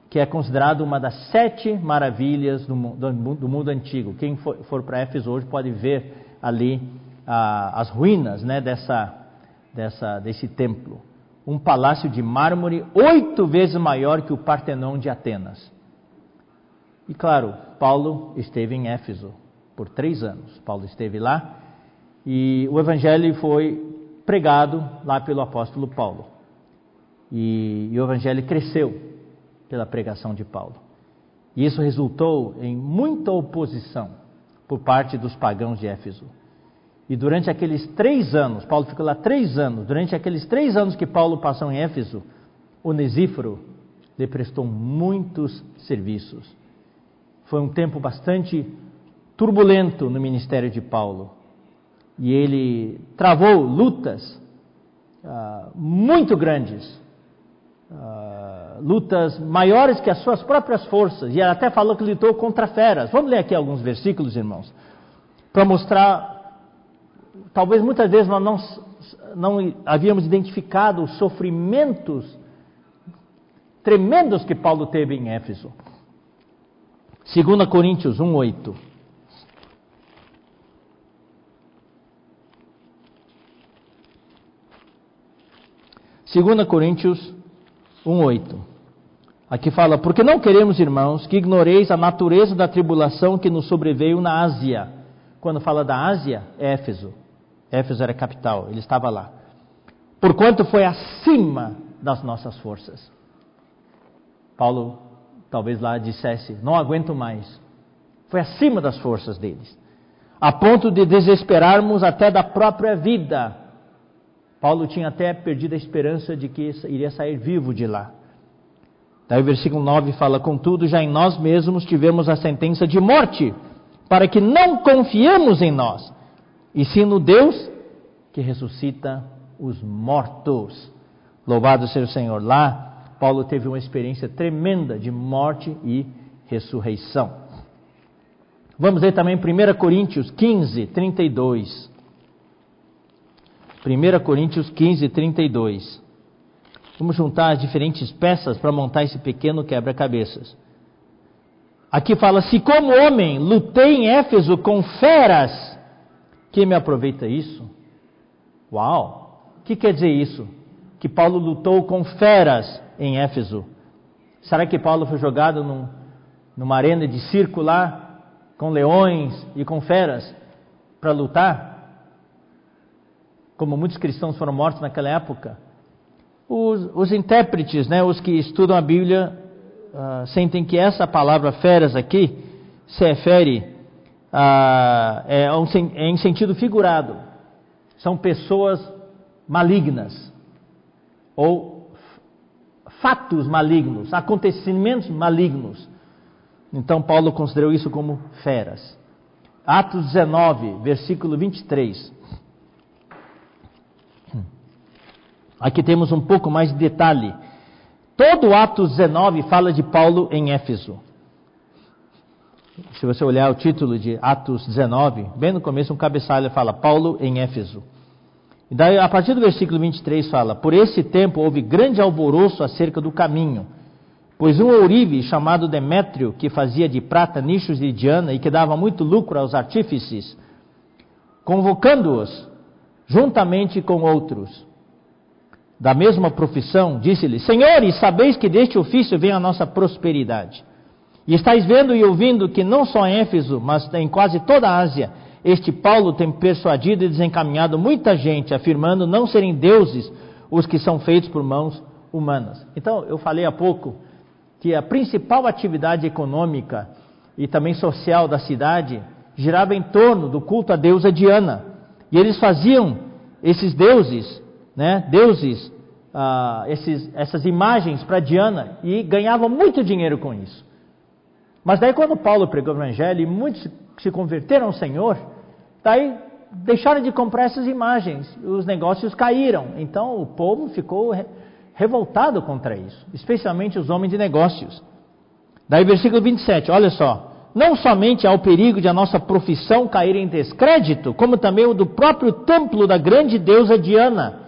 que é considerado uma das sete maravilhas do, do, do mundo antigo. Quem for, for para Éfeso hoje pode ver ali ah, as ruínas né, dessa, dessa, desse templo. Um palácio de mármore oito vezes maior que o Partenon de Atenas. E claro, Paulo esteve em Éfeso por três anos. Paulo esteve lá e o evangelho foi pregado lá pelo apóstolo Paulo. E, e o evangelho cresceu pela pregação de Paulo. E isso resultou em muita oposição por parte dos pagãos de Éfeso. E durante aqueles três anos, Paulo ficou lá três anos, durante aqueles três anos que Paulo passou em Éfeso, Onesíforo lhe prestou muitos serviços. Foi um tempo bastante turbulento no ministério de Paulo e ele travou lutas uh, muito grandes, uh, lutas maiores que as suas próprias forças, e até falou que lutou contra feras. Vamos ler aqui alguns versículos, irmãos, para mostrar, talvez muitas vezes nós não, não havíamos identificado os sofrimentos tremendos que Paulo teve em Éfeso. 2 Coríntios 1, 2 Coríntios 1,8. Aqui fala, porque não queremos, irmãos, que ignoreis a natureza da tribulação que nos sobreveio na Ásia. Quando fala da Ásia, Éfeso. Éfeso era capital, ele estava lá. Porquanto foi acima das nossas forças. Paulo talvez lá dissesse: Não aguento mais. Foi acima das forças deles, a ponto de desesperarmos até da própria vida. Paulo tinha até perdido a esperança de que iria sair vivo de lá. Daí o versículo 9 fala: Contudo, já em nós mesmos tivemos a sentença de morte, para que não confiemos em nós, e sim no Deus que ressuscita os mortos. Louvado seja o Senhor. Lá Paulo teve uma experiência tremenda de morte e ressurreição. Vamos ler também 1 Coríntios 15, 32. 1 Coríntios 15, 32. Vamos juntar as diferentes peças para montar esse pequeno quebra-cabeças. Aqui fala: Se como homem lutei em Éfeso com feras, que me aproveita isso? Uau! O que quer dizer isso? Que Paulo lutou com feras em Éfeso. Será que Paulo foi jogado num, numa arena de circo lá, com leões e com feras, para lutar? Como muitos cristãos foram mortos naquela época. Os, os intérpretes, né, os que estudam a Bíblia, uh, sentem que essa palavra feras aqui se refere a, é, um, é em sentido figurado. São pessoas malignas ou fatos malignos, acontecimentos malignos. Então Paulo considerou isso como feras. Atos 19, versículo 23. Aqui temos um pouco mais de detalhe. Todo Atos 19 fala de Paulo em Éfeso. Se você olhar o título de Atos 19, bem no começo, um cabeçalho fala Paulo em Éfeso. E daí, a partir do versículo 23 fala: Por esse tempo houve grande alvoroço acerca do caminho, pois um ourive chamado Demétrio, que fazia de prata nichos de Diana e que dava muito lucro aos artífices, convocando-os, juntamente com outros, da mesma profissão, disse-lhes: Senhores, sabeis que deste ofício vem a nossa prosperidade. E estáis vendo e ouvindo que não só em Éfeso, mas em quase toda a Ásia, este Paulo tem persuadido e desencaminhado muita gente, afirmando não serem deuses os que são feitos por mãos humanas. Então, eu falei há pouco que a principal atividade econômica e também social da cidade girava em torno do culto à deusa Diana. E eles faziam esses deuses, né, deuses, ah, esses, essas imagens para Diana e ganhavam muito dinheiro com isso. Mas daí quando Paulo pregou o evangelho e muitos se converteram ao Senhor, daí deixaram de comprar essas imagens, os negócios caíram. Então o povo ficou revoltado contra isso, especialmente os homens de negócios. Daí versículo 27, olha só. Não somente há o perigo de a nossa profissão cair em descrédito, como também o do próprio templo da grande deusa Diana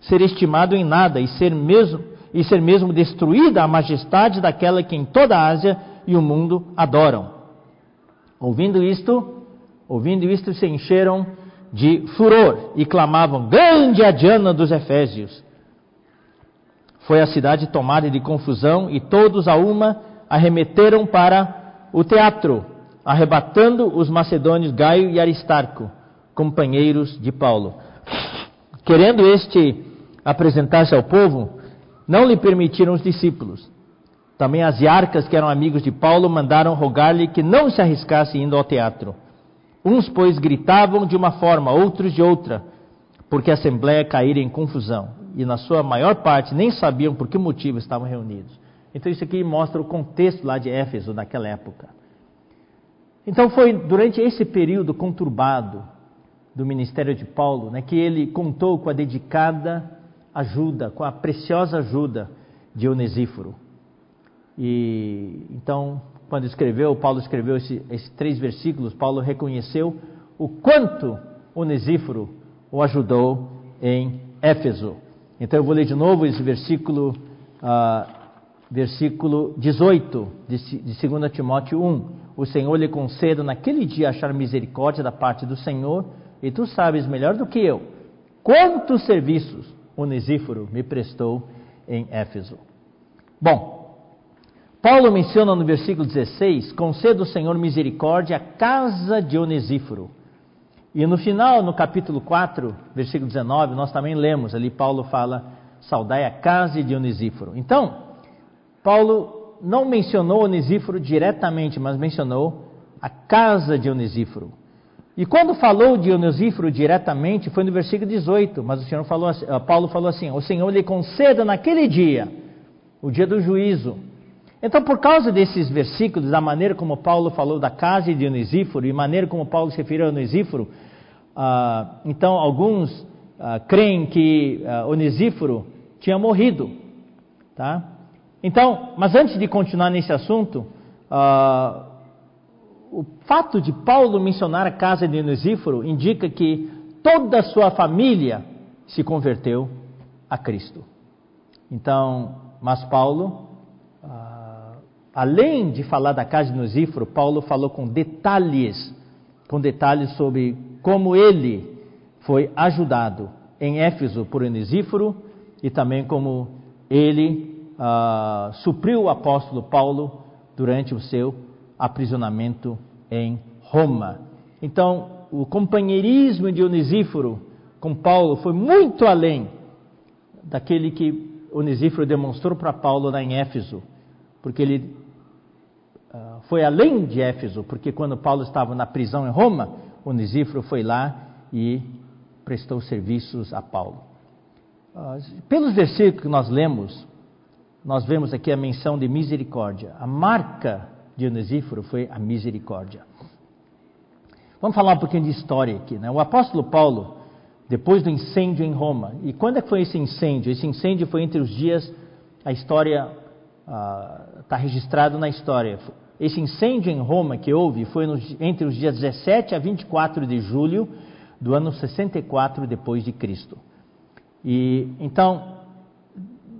ser estimado em nada e ser mesmo, e ser mesmo destruída a majestade daquela que em toda a Ásia e o mundo adoram. Ouvindo isto, ouvindo isto, se encheram de furor e clamavam: Grande a Diana dos Efésios! Foi a cidade tomada de confusão e todos a uma arremeteram para o teatro, arrebatando os macedônios Gaio e Aristarco, companheiros de Paulo. Querendo este apresentar-se ao povo, não lhe permitiram os discípulos. Também as iarcas, que eram amigos de Paulo, mandaram rogar-lhe que não se arriscasse indo ao teatro. Uns, pois, gritavam de uma forma, outros de outra, porque a assembleia caíra em confusão. E na sua maior parte nem sabiam por que motivo estavam reunidos. Então isso aqui mostra o contexto lá de Éfeso naquela época. Então foi durante esse período conturbado do ministério de Paulo, né, que ele contou com a dedicada ajuda, com a preciosa ajuda de Onesíforo. E então, quando escreveu, Paulo escreveu esse, esses três versículos, Paulo reconheceu o quanto Onesíforo o ajudou em Éfeso. Então eu vou ler de novo esse versículo, uh, versículo 18 de, de 2 Timóteo 1. O Senhor lhe conceda naquele dia achar misericórdia da parte do Senhor, e tu sabes melhor do que eu quantos serviços Onesíforo me prestou em Éfeso. Bom, Paulo menciona no versículo 16: conceda o Senhor misericórdia à casa de Onesíforo. E no final, no capítulo 4, versículo 19, nós também lemos ali, Paulo fala: saudai a casa de Onesíforo. Então, Paulo não mencionou Onesíforo diretamente, mas mencionou a casa de Onesíforo. E quando falou de Onesíforo diretamente, foi no versículo 18, mas o Senhor falou, assim, Paulo falou assim: o Senhor lhe conceda naquele dia, o dia do juízo. Então, por causa desses versículos, da maneira como Paulo falou da casa de Onesíforo e maneira como Paulo se referiu a Onesíforo, uh, então alguns uh, creem que uh, Onesíforo tinha morrido, tá? Então, mas antes de continuar nesse assunto, uh, o fato de Paulo mencionar a casa de Onesíforo indica que toda a sua família se converteu a Cristo. Então, mas Paulo, ah, além de falar da casa de Onesíforo, Paulo falou com detalhes, com detalhes sobre como ele foi ajudado em Éfeso por Onesíforo e também como ele ah, supriu o apóstolo Paulo durante o seu aprisionamento em Roma. Então, o companheirismo de Onesíforo com Paulo foi muito além daquele que Onesíforo demonstrou para Paulo lá em Éfeso, porque ele uh, foi além de Éfeso, porque quando Paulo estava na prisão em Roma, Onesíforo foi lá e prestou serviços a Paulo. Uh, pelos versículos que nós lemos, nós vemos aqui a menção de misericórdia. A marca de Onesíforo foi a misericórdia. Vamos falar um pouquinho de história aqui. Né? O apóstolo Paulo, depois do incêndio em Roma, e quando é que foi esse incêndio? Esse incêndio foi entre os dias, a história está ah, registrado na história. Esse incêndio em Roma que houve foi entre os dias 17 a 24 de julho do ano 64 depois de Cristo. E então,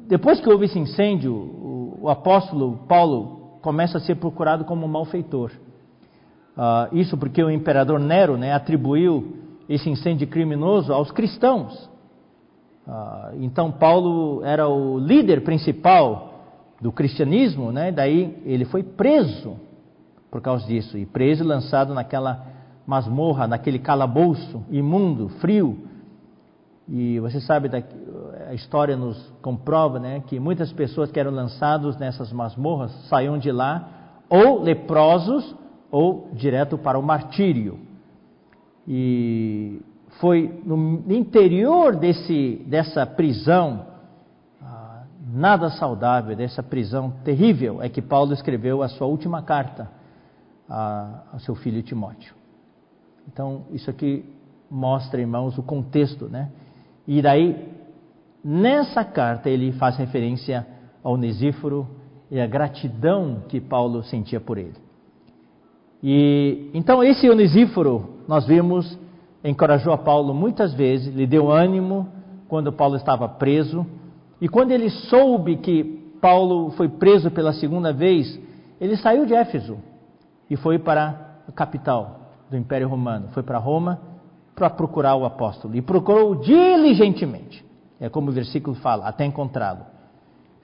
depois que houve esse incêndio, o, o apóstolo Paulo começa a ser procurado como malfeitor. Uh, isso porque o imperador Nero né, atribuiu esse incêndio criminoso aos cristãos. Uh, então Paulo era o líder principal do cristianismo, né? Daí ele foi preso por causa disso e preso e lançado naquela masmorra, naquele calabouço imundo, frio. E você sabe a história nos comprova, né, que muitas pessoas que eram lançadas nessas masmorras saíam de lá ou leprosos ou direto para o martírio. E foi no interior desse, dessa prisão, ah, nada saudável, dessa prisão terrível, é que Paulo escreveu a sua última carta ao seu filho Timóteo. Então, isso aqui mostra, irmãos, o contexto, né? E daí Nessa carta ele faz referência ao Onesíforo e a gratidão que Paulo sentia por ele. E então esse Onesíforo, nós vimos, encorajou a Paulo muitas vezes, lhe deu ânimo quando Paulo estava preso, e quando ele soube que Paulo foi preso pela segunda vez, ele saiu de Éfeso e foi para a capital do Império Romano, foi para Roma para procurar o apóstolo e procurou diligentemente. É como o versículo fala, até encontrá-lo.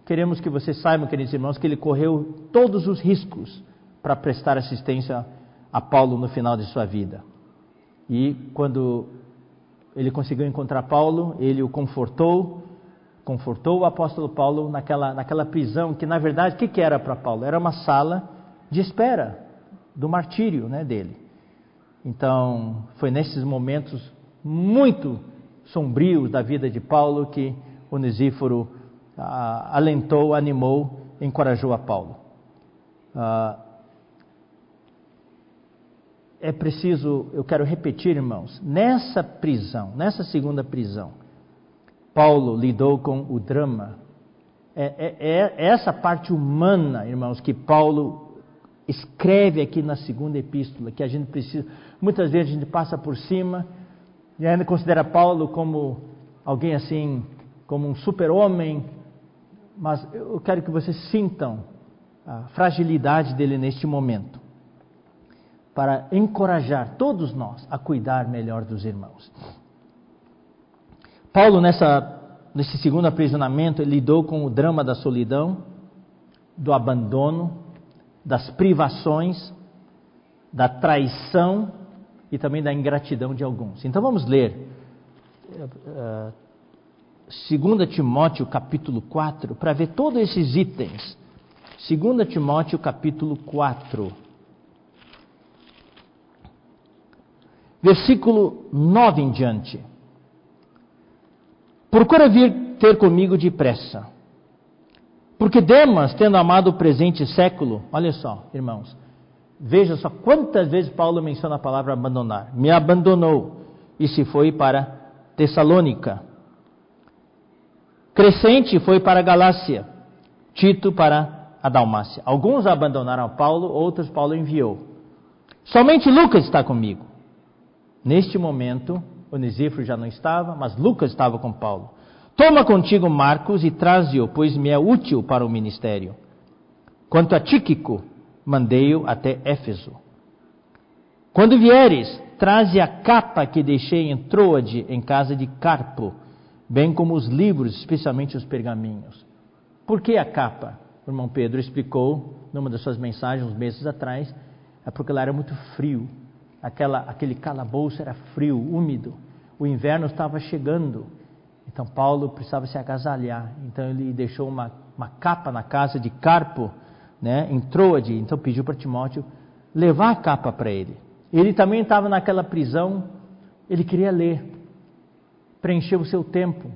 Queremos que vocês saibam, queridos irmãos, que ele correu todos os riscos para prestar assistência a Paulo no final de sua vida. E quando ele conseguiu encontrar Paulo, ele o confortou, confortou o apóstolo Paulo naquela, naquela prisão, que na verdade, o que, que era para Paulo? Era uma sala de espera do martírio né, dele. Então, foi nesses momentos muito sombrios da vida de Paulo que Onesíforo ah, alentou, animou, encorajou a Paulo. Ah, é preciso, eu quero repetir, irmãos, nessa prisão, nessa segunda prisão, Paulo lidou com o drama. É, é, é essa parte humana, irmãos, que Paulo escreve aqui na segunda epístola, que a gente precisa, muitas vezes a gente passa por cima e ainda considera Paulo como alguém assim, como um super-homem, mas eu quero que vocês sintam a fragilidade dele neste momento, para encorajar todos nós a cuidar melhor dos irmãos. Paulo, nessa, nesse segundo aprisionamento, lidou com o drama da solidão, do abandono, das privações, da traição e também da ingratidão de alguns. Então vamos ler uh, 2 Timóteo capítulo 4 para ver todos esses itens. 2 Timóteo capítulo 4. Versículo 9 em diante. Procura vir ter comigo depressa. Porque Demas, tendo amado o presente século, olha só, irmãos, veja só quantas vezes Paulo menciona a palavra abandonar. Me abandonou e se foi para Tessalônica. Crescente foi para Galácia, Tito para a Dalmácia. Alguns abandonaram Paulo, outros Paulo enviou. Somente Lucas está comigo. Neste momento, Onesíforo já não estava, mas Lucas estava com Paulo. Toma contigo Marcos e traze-o, pois me é útil para o ministério. Quanto a Tíquico, mandei-o até Éfeso. Quando vieres, traze a capa que deixei em Troade, em casa de Carpo, bem como os livros, especialmente os pergaminhos. Por que a capa? O irmão Pedro explicou numa das suas mensagens uns meses atrás, é porque lá era muito frio. Aquela, aquele calabouço era frio, úmido. O inverno estava chegando. Então Paulo precisava se agasalhar. Então ele deixou uma, uma capa na casa de Carpo, né, em Troade. Então pediu para Timóteo levar a capa para ele. Ele também estava naquela prisão, ele queria ler, preencher o seu tempo.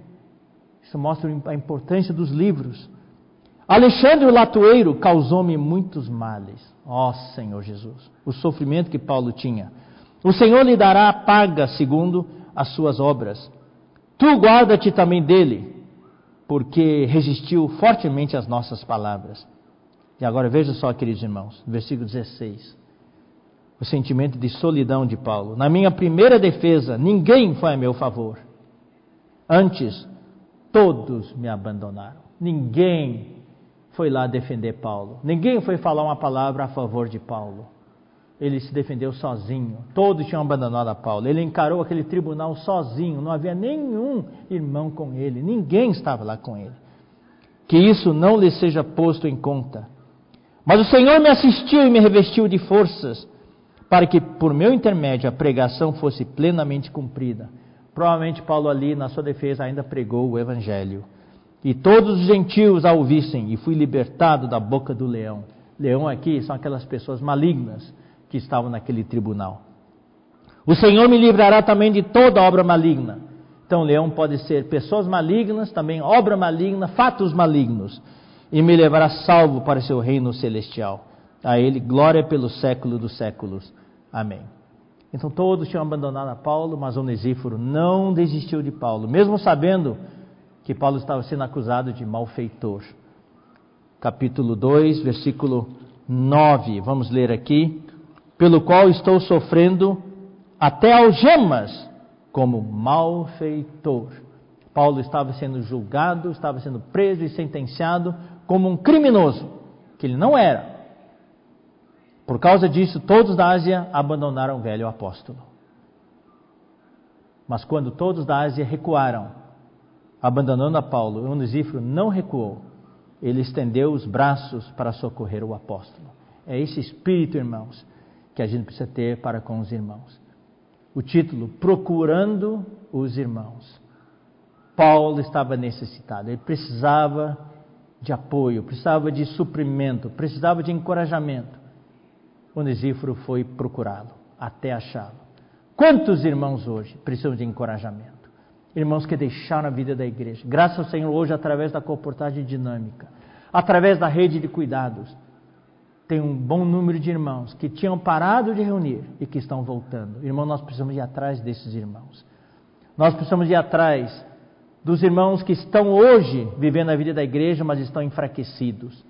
Isso mostra a importância dos livros. Alexandre o Latoeiro causou-me muitos males. Ó oh, Senhor Jesus, o sofrimento que Paulo tinha. O Senhor lhe dará a paga segundo as suas obras. Tu guarda-te também dele, porque resistiu fortemente às nossas palavras. E agora veja só, queridos irmãos, versículo 16. O sentimento de solidão de Paulo. Na minha primeira defesa, ninguém foi a meu favor. Antes, todos me abandonaram. Ninguém foi lá defender Paulo. Ninguém foi falar uma palavra a favor de Paulo ele se defendeu sozinho. Todos tinham abandonado a Paulo. Ele encarou aquele tribunal sozinho. Não havia nenhum irmão com ele. Ninguém estava lá com ele. Que isso não lhe seja posto em conta. Mas o Senhor me assistiu e me revestiu de forças, para que por meu intermédio a pregação fosse plenamente cumprida. Provavelmente Paulo ali, na sua defesa, ainda pregou o Evangelho. E todos os gentios a ouvissem, e fui libertado da boca do leão. Leão aqui são aquelas pessoas malignas que estavam naquele tribunal. O Senhor me livrará também de toda obra maligna. Então, leão pode ser pessoas malignas, também obra maligna, fatos malignos, e me levará salvo para seu reino celestial. A ele glória pelo século dos séculos. Amém. Então todos tinham abandonado a Paulo, mas Onesíforo não desistiu de Paulo, mesmo sabendo que Paulo estava sendo acusado de malfeitor. Capítulo 2, versículo 9. Vamos ler aqui pelo qual estou sofrendo até algemas como malfeitor. Paulo estava sendo julgado, estava sendo preso e sentenciado como um criminoso, que ele não era. Por causa disso, todos da Ásia abandonaram o velho apóstolo. Mas quando todos da Ásia recuaram, abandonando a Paulo, Onesíforo não recuou. Ele estendeu os braços para socorrer o apóstolo. É esse espírito, irmãos, que a gente precisa ter para com os irmãos. O título, Procurando os Irmãos. Paulo estava necessitado, ele precisava de apoio, precisava de suprimento, precisava de encorajamento. Onesíforo foi procurá-lo, até achá-lo. Quantos irmãos hoje precisam de encorajamento? Irmãos que deixaram a vida da igreja. Graças ao Senhor, hoje, através da comportagem dinâmica, através da rede de cuidados, tem um bom número de irmãos que tinham parado de reunir e que estão voltando. Irmão, nós precisamos ir atrás desses irmãos. Nós precisamos ir atrás dos irmãos que estão hoje vivendo a vida da igreja, mas estão enfraquecidos.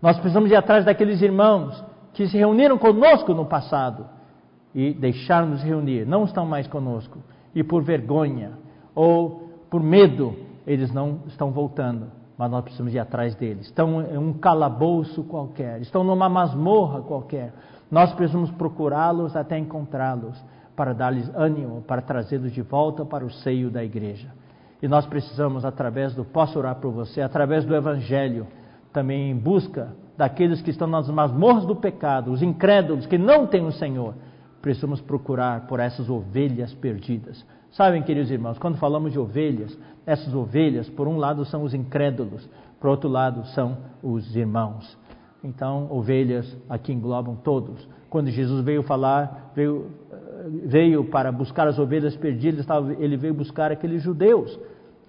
Nós precisamos ir atrás daqueles irmãos que se reuniram conosco no passado e deixaram de se reunir, não estão mais conosco, e por vergonha ou por medo, eles não estão voltando mas nós precisamos ir atrás deles. Estão em um calabouço qualquer, estão numa masmorra qualquer. Nós precisamos procurá-los até encontrá-los, para dar-lhes ânimo, para trazê-los de volta para o seio da igreja. E nós precisamos, através do Posso Orar por Você, através do Evangelho, também em busca daqueles que estão nas masmorras do pecado, os incrédulos que não têm o Senhor, precisamos procurar por essas ovelhas perdidas. Sabem, queridos irmãos, quando falamos de ovelhas, essas ovelhas, por um lado, são os incrédulos, por outro lado, são os irmãos. Então, ovelhas aqui englobam todos. Quando Jesus veio falar, veio, veio para buscar as ovelhas perdidas, ele veio buscar aqueles judeus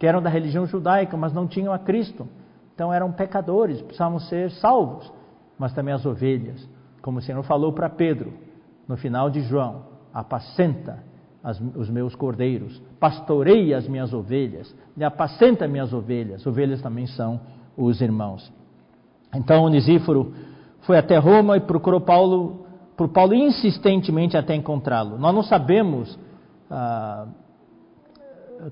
que eram da religião judaica, mas não tinham a Cristo. Então eram pecadores, precisavam ser salvos. Mas também as ovelhas, como o Senhor falou para Pedro, no final de João: apacenta as, os meus cordeiros, pastoreia as minhas ovelhas, e apacenta minhas ovelhas. Ovelhas também são os irmãos. Então Onisíforo foi até Roma e procurou Paulo, por Paulo insistentemente até encontrá-lo. Nós não sabemos ah,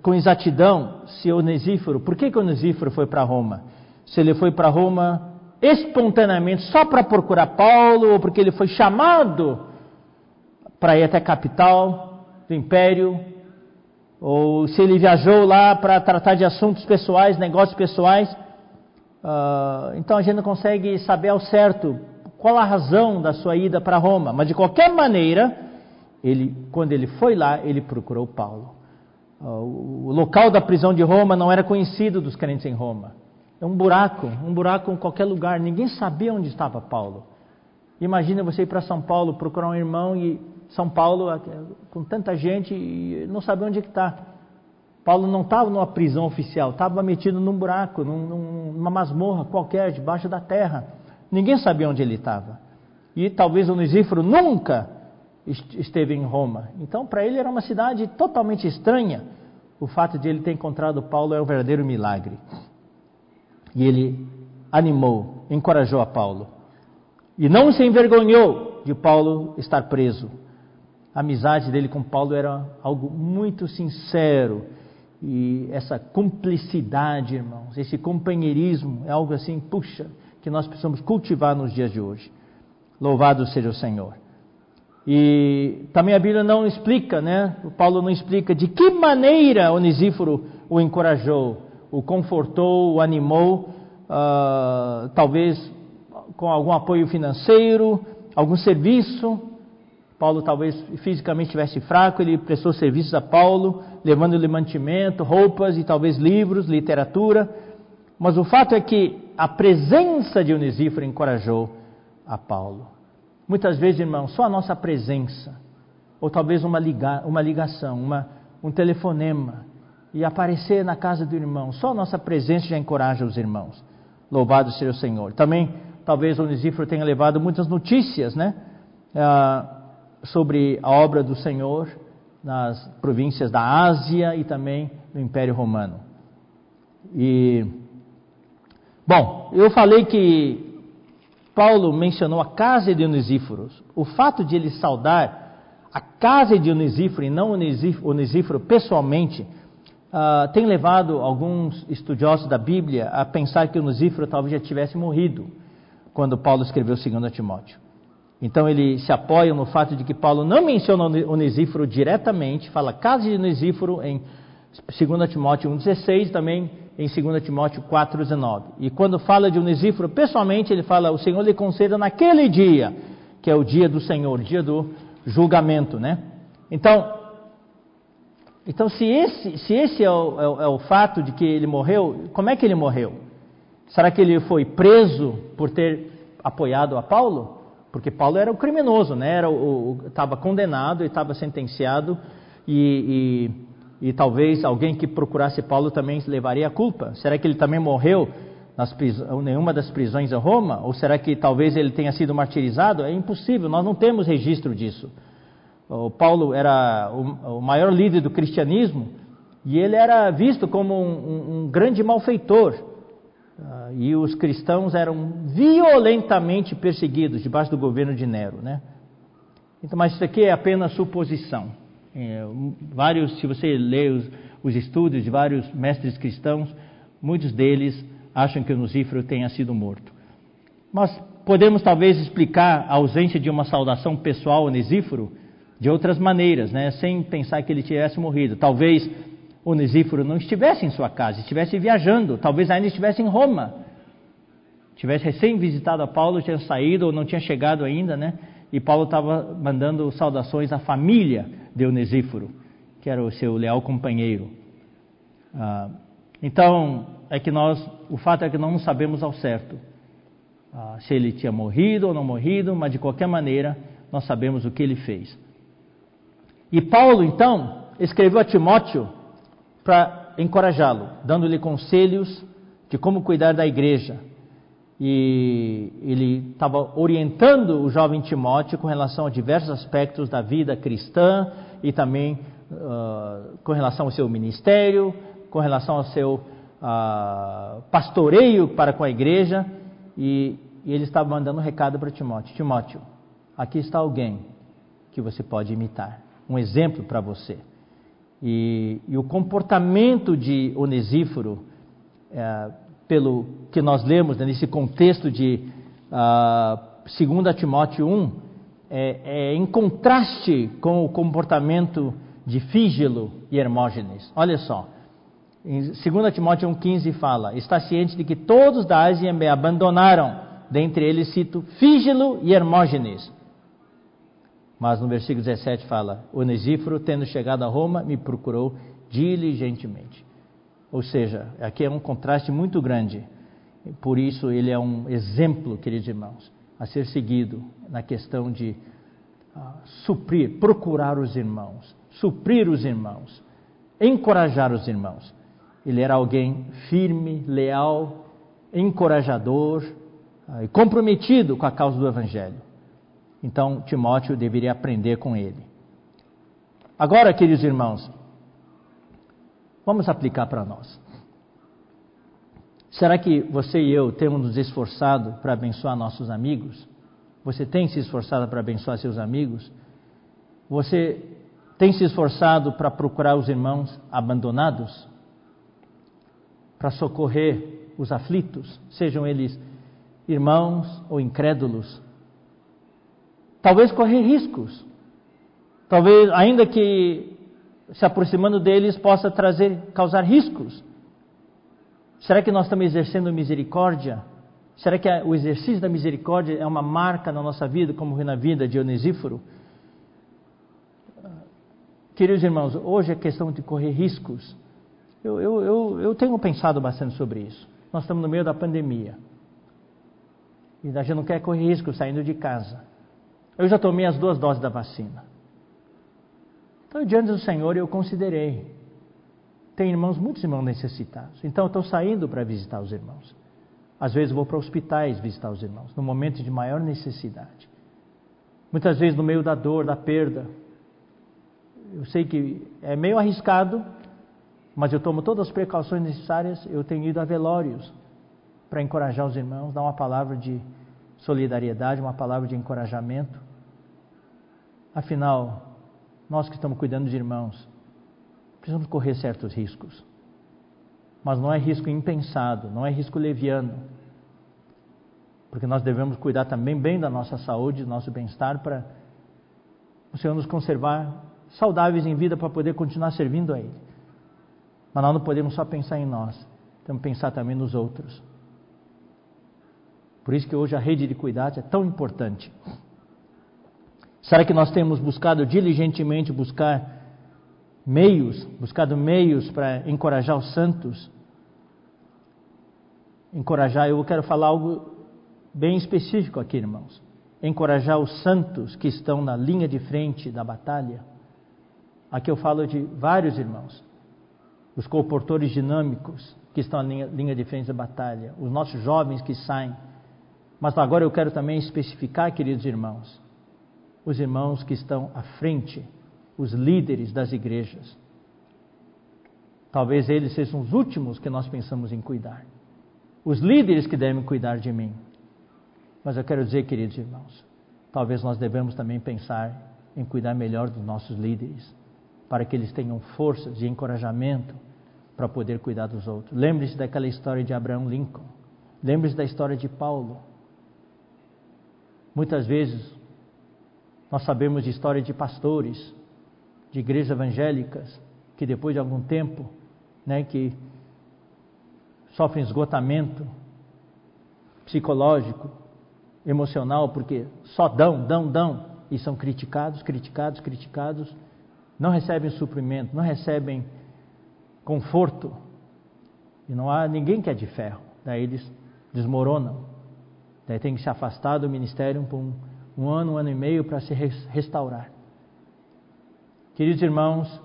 com exatidão se Onesíforo, por que, que Onesíforo foi para Roma? Se ele foi para Roma espontaneamente só para procurar Paulo, ou porque ele foi chamado para ir até a capital do império, ou se ele viajou lá para tratar de assuntos pessoais, negócios pessoais. Uh, então a gente não consegue saber ao certo qual a razão da sua ida para Roma, mas de qualquer maneira, ele, quando ele foi lá, ele procurou Paulo. Uh, o local da prisão de Roma não era conhecido dos crentes em Roma. É um buraco, um buraco em qualquer lugar. Ninguém sabia onde estava Paulo. Imagina você ir para São Paulo procurar um irmão e São Paulo com tanta gente e não saber onde é que está. Paulo não estava numa prisão oficial, estava metido num buraco, num, numa masmorra qualquer, debaixo da terra. Ninguém sabia onde ele estava. E talvez o Nisíforo nunca esteve em Roma. Então, para ele era uma cidade totalmente estranha. O fato de ele ter encontrado Paulo é um verdadeiro milagre. E ele animou, encorajou a Paulo. E não se envergonhou de Paulo estar preso. A amizade dele com Paulo era algo muito sincero e essa cumplicidade, irmãos, esse companheirismo é algo assim, puxa, que nós precisamos cultivar nos dias de hoje. Louvado seja o Senhor. E também a Bíblia não explica, né? O Paulo não explica de que maneira Onesíforo o encorajou, o confortou, o animou, uh, talvez com algum apoio financeiro, algum serviço, Paulo talvez fisicamente estivesse fraco, ele prestou serviços a Paulo, levando-lhe mantimento, roupas e talvez livros, literatura. Mas o fato é que a presença de Onesíforo encorajou a Paulo. Muitas vezes, irmão, só a nossa presença, ou talvez uma, liga, uma ligação, uma, um telefonema, e aparecer na casa do irmão, só a nossa presença já encoraja os irmãos. Louvado seja o Senhor. Também, talvez Onesíforo tenha levado muitas notícias, né? Ah, sobre a obra do Senhor nas províncias da Ásia e também no Império Romano. E bom, eu falei que Paulo mencionou a casa de Onesíforo. O fato de ele saudar a casa de Onesíforo e não Onesíforo pessoalmente uh, tem levado alguns estudiosos da Bíblia a pensar que Onesíforo talvez já tivesse morrido quando Paulo escreveu 2 Timóteo. Então ele se apoia no fato de que Paulo não menciona Onesíforo diretamente, fala casa de Onesíforo em 2 Timóteo 1,16, também em 2 Timóteo 4,19. E quando fala de Onesíforo, pessoalmente ele fala, o Senhor lhe conceda naquele dia, que é o dia do Senhor, dia do julgamento, né? Então, então se esse, se esse é, o, é, o, é o fato de que ele morreu, como é que ele morreu? Será que ele foi preso por ter apoiado a Paulo? Porque Paulo era o criminoso, né? Era estava condenado e estava sentenciado e, e, e, talvez alguém que procurasse Paulo também levaria a culpa. Será que ele também morreu nas em nenhuma das prisões em Roma? Ou será que talvez ele tenha sido martirizado? É impossível, nós não temos registro disso. O Paulo era o, o maior líder do cristianismo e ele era visto como um, um, um grande malfeitor. Uh, e os cristãos eram violentamente perseguidos debaixo do governo de Nero, né? Então, mas isso aqui é apenas suposição. É, vários, se você lê os, os, estudos de vários mestres cristãos, muitos deles acham que o Nusífero tenha sido morto. Mas podemos talvez explicar a ausência de uma saudação pessoal a Onesíforo de outras maneiras, né? sem pensar que ele tivesse morrido. Talvez Onesíforo não estivesse em sua casa, estivesse viajando, talvez ainda estivesse em Roma. tivesse recém visitado a Paulo, tinha saído ou não tinha chegado ainda, né? E Paulo estava mandando saudações à família de Onesíforo, que era o seu leal companheiro. Ah, então, é que nós, o fato é que não sabemos ao certo ah, se ele tinha morrido ou não morrido, mas de qualquer maneira nós sabemos o que ele fez. E Paulo, então, escreveu a Timóteo para encorajá-lo, dando-lhe conselhos de como cuidar da igreja. E ele estava orientando o jovem Timóteo com relação a diversos aspectos da vida cristã e também uh, com relação ao seu ministério, com relação ao seu uh, pastoreio para com a igreja. E, e ele estava mandando um recado para Timóteo: Timóteo, aqui está alguém que você pode imitar, um exemplo para você. E, e, o comportamento de Onesíforo, é, pelo que nós lemos né, nesse contexto de uh, 2 Timóteo 1, é, é, em contraste com o comportamento de Fígelo e Hermógenes. Olha só, em 2 Timóteo 1,15 fala: Está ciente de que todos da Ásia me abandonaram, dentre eles cito Fígelo e Hermógenes mas no versículo 17 fala: Onesíforo, tendo chegado a Roma, me procurou diligentemente. Ou seja, aqui é um contraste muito grande. Por isso, ele é um exemplo, queridos irmãos, a ser seguido na questão de uh, suprir, procurar os irmãos, suprir os irmãos, encorajar os irmãos. Ele era alguém firme, leal, encorajador uh, e comprometido com a causa do Evangelho. Então, Timóteo deveria aprender com ele. Agora, queridos irmãos, vamos aplicar para nós. Será que você e eu temos nos esforçado para abençoar nossos amigos? Você tem se esforçado para abençoar seus amigos? Você tem se esforçado para procurar os irmãos abandonados? Para socorrer os aflitos, sejam eles irmãos ou incrédulos? talvez correr riscos. Talvez, ainda que se aproximando deles possa trazer, causar riscos. Será que nós estamos exercendo misericórdia? Será que o exercício da misericórdia é uma marca na nossa vida, como na vida de Onesíforo? Queridos irmãos, hoje é questão de correr riscos. Eu, eu, eu, eu tenho pensado bastante sobre isso. Nós estamos no meio da pandemia. E a gente não quer correr risco saindo de casa. Eu já tomei as duas doses da vacina. Então, diante do Senhor, eu considerei. Tem irmãos, muitos irmãos necessitados. Então, eu estou saindo para visitar os irmãos. Às vezes, vou para hospitais visitar os irmãos, no momento de maior necessidade. Muitas vezes, no meio da dor, da perda. Eu sei que é meio arriscado, mas eu tomo todas as precauções necessárias. Eu tenho ido a velórios para encorajar os irmãos, dar uma palavra de solidariedade, uma palavra de encorajamento. Afinal, nós que estamos cuidando de irmãos, precisamos correr certos riscos. Mas não é risco impensado, não é risco leviano. Porque nós devemos cuidar também bem da nossa saúde, do nosso bem-estar, para o Senhor nos conservar saudáveis em vida para poder continuar servindo a Ele. Mas nós não podemos só pensar em nós, temos que pensar também nos outros. Por isso que hoje a rede de cuidados é tão importante. Será que nós temos buscado diligentemente buscar meios, buscado meios para encorajar os santos? Encorajar, eu quero falar algo bem específico aqui, irmãos. Encorajar os santos que estão na linha de frente da batalha. Aqui eu falo de vários irmãos. Os comportores dinâmicos que estão na linha, linha de frente da batalha. Os nossos jovens que saem. Mas agora eu quero também especificar, queridos irmãos, os irmãos que estão à frente, os líderes das igrejas. Talvez eles sejam os últimos que nós pensamos em cuidar. Os líderes que devem cuidar de mim. Mas eu quero dizer, queridos irmãos, talvez nós devemos também pensar em cuidar melhor dos nossos líderes, para que eles tenham forças e encorajamento para poder cuidar dos outros. Lembre-se daquela história de Abraão Lincoln. Lembre-se da história de Paulo. Muitas vezes nós sabemos de história de pastores, de igrejas evangélicas, que depois de algum tempo, né, que sofrem esgotamento, psicológico, emocional, porque só dão, dão, dão, e são criticados, criticados, criticados, não recebem suprimento, não recebem conforto, e não há ninguém que é de ferro, daí eles desmoronam, daí tem que se afastar do ministério por um, um ano, um ano e meio para se restaurar. Queridos irmãos,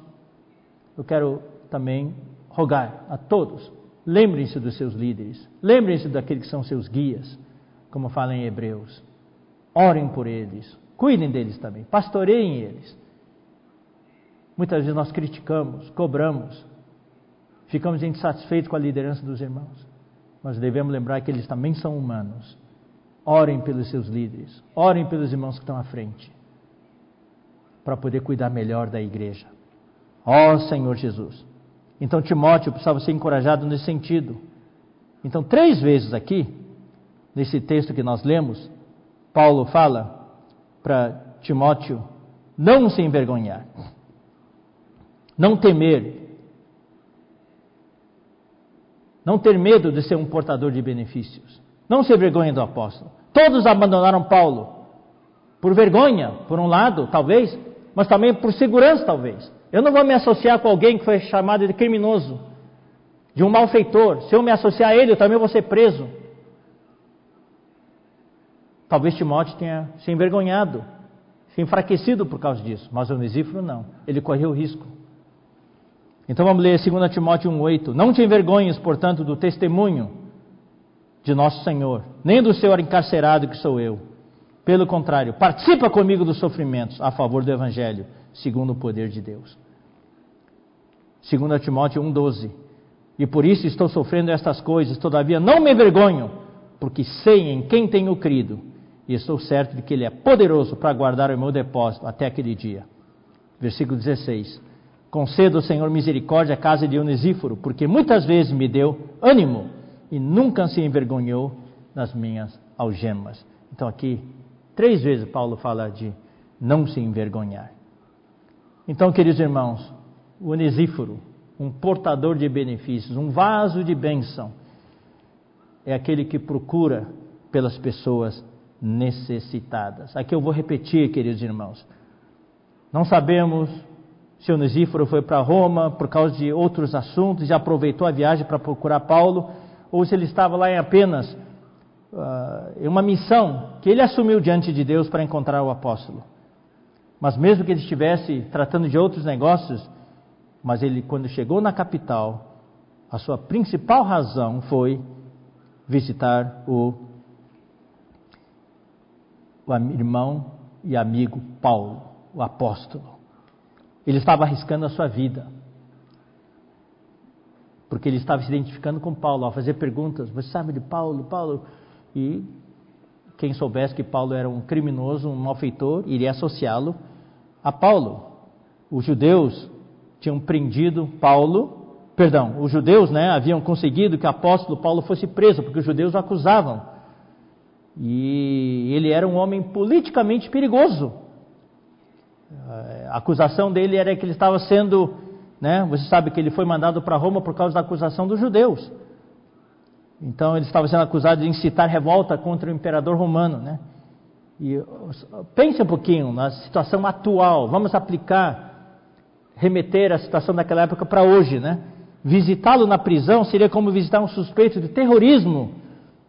eu quero também rogar a todos, lembrem-se dos seus líderes, lembrem-se daqueles que são seus guias, como fala em Hebreus. Orem por eles, cuidem deles também, pastoreiem eles. Muitas vezes nós criticamos, cobramos, ficamos insatisfeitos com a liderança dos irmãos, mas devemos lembrar que eles também são humanos. Orem pelos seus líderes, orem pelos irmãos que estão à frente, para poder cuidar melhor da igreja. Ó oh, Senhor Jesus. Então Timóteo precisava ser encorajado nesse sentido. Então, três vezes aqui, nesse texto que nós lemos, Paulo fala para Timóteo não se envergonhar, não temer, não ter medo de ser um portador de benefícios, não se vergonha do apóstolo. Todos abandonaram Paulo por vergonha, por um lado, talvez, mas também por segurança, talvez. Eu não vou me associar com alguém que foi chamado de criminoso, de um malfeitor. Se eu me associar a ele, eu também vou ser preso. Talvez Timóteo tenha se envergonhado, se enfraquecido por causa disso, mas Onesíforo não. Ele correu risco. Então vamos ler 2 Timóteo 1,8. Não te envergonhes, portanto, do testemunho de nosso Senhor, nem do Senhor encarcerado que sou eu. Pelo contrário, participa comigo dos sofrimentos a favor do Evangelho segundo o poder de Deus. 2 Timóteo 1,12 E por isso estou sofrendo estas coisas, todavia não me envergonho, porque sei em quem tenho crido, e estou certo de que Ele é poderoso para guardar o meu depósito até aquele dia. Versículo 16: Conceda o Senhor misericórdia à casa de Onesíforo, porque muitas vezes me deu ânimo e nunca se envergonhou nas minhas algemas. Então, aqui, três vezes Paulo fala de não se envergonhar. Então, queridos irmãos, o onesíforo, um portador de benefícios, um vaso de bênção, é aquele que procura pelas pessoas necessitadas. Aqui eu vou repetir, queridos irmãos. Não sabemos se Onesíforo foi para Roma por causa de outros assuntos e aproveitou a viagem para procurar Paulo, ou se ele estava lá em apenas uh, uma missão que ele assumiu diante de Deus para encontrar o apóstolo. Mas mesmo que ele estivesse tratando de outros negócios, mas ele, quando chegou na capital, a sua principal razão foi visitar o, o irmão e amigo Paulo, o apóstolo. Ele estava arriscando a sua vida, porque ele estava se identificando com Paulo, ao fazer perguntas: Você sabe de Paulo? Paulo? E quem soubesse que Paulo era um criminoso, um malfeitor, iria associá-lo a Paulo. Os judeus tinham prendido Paulo, perdão, os judeus né, haviam conseguido que o apóstolo Paulo fosse preso, porque os judeus o acusavam. E ele era um homem politicamente perigoso. A acusação dele era que ele estava sendo, né, você sabe que ele foi mandado para Roma por causa da acusação dos judeus. Então ele estava sendo acusado de incitar revolta contra o imperador romano, né? E pense um pouquinho na situação atual. Vamos aplicar, remeter a situação daquela época para hoje, né? Visitá-lo na prisão seria como visitar um suspeito de terrorismo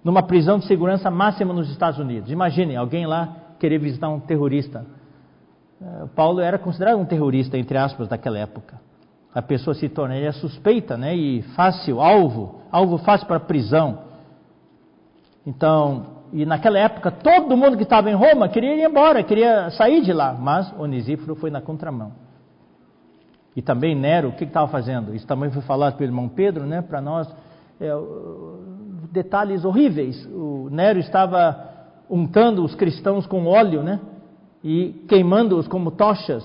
numa prisão de segurança máxima nos Estados Unidos. Imagine alguém lá querer visitar um terrorista. É, Paulo era considerado um terrorista, entre aspas, daquela época. A pessoa se tornaria suspeita, né? E fácil, alvo, alvo fácil para prisão. Então, e naquela época todo mundo que estava em Roma queria ir embora, queria sair de lá, mas Onesíforo foi na contramão. E também Nero, o que estava fazendo? Isso também foi falado pelo irmão Pedro, né, para nós. É, detalhes horríveis. O Nero estava untando os cristãos com óleo, né, e queimando-os como tochas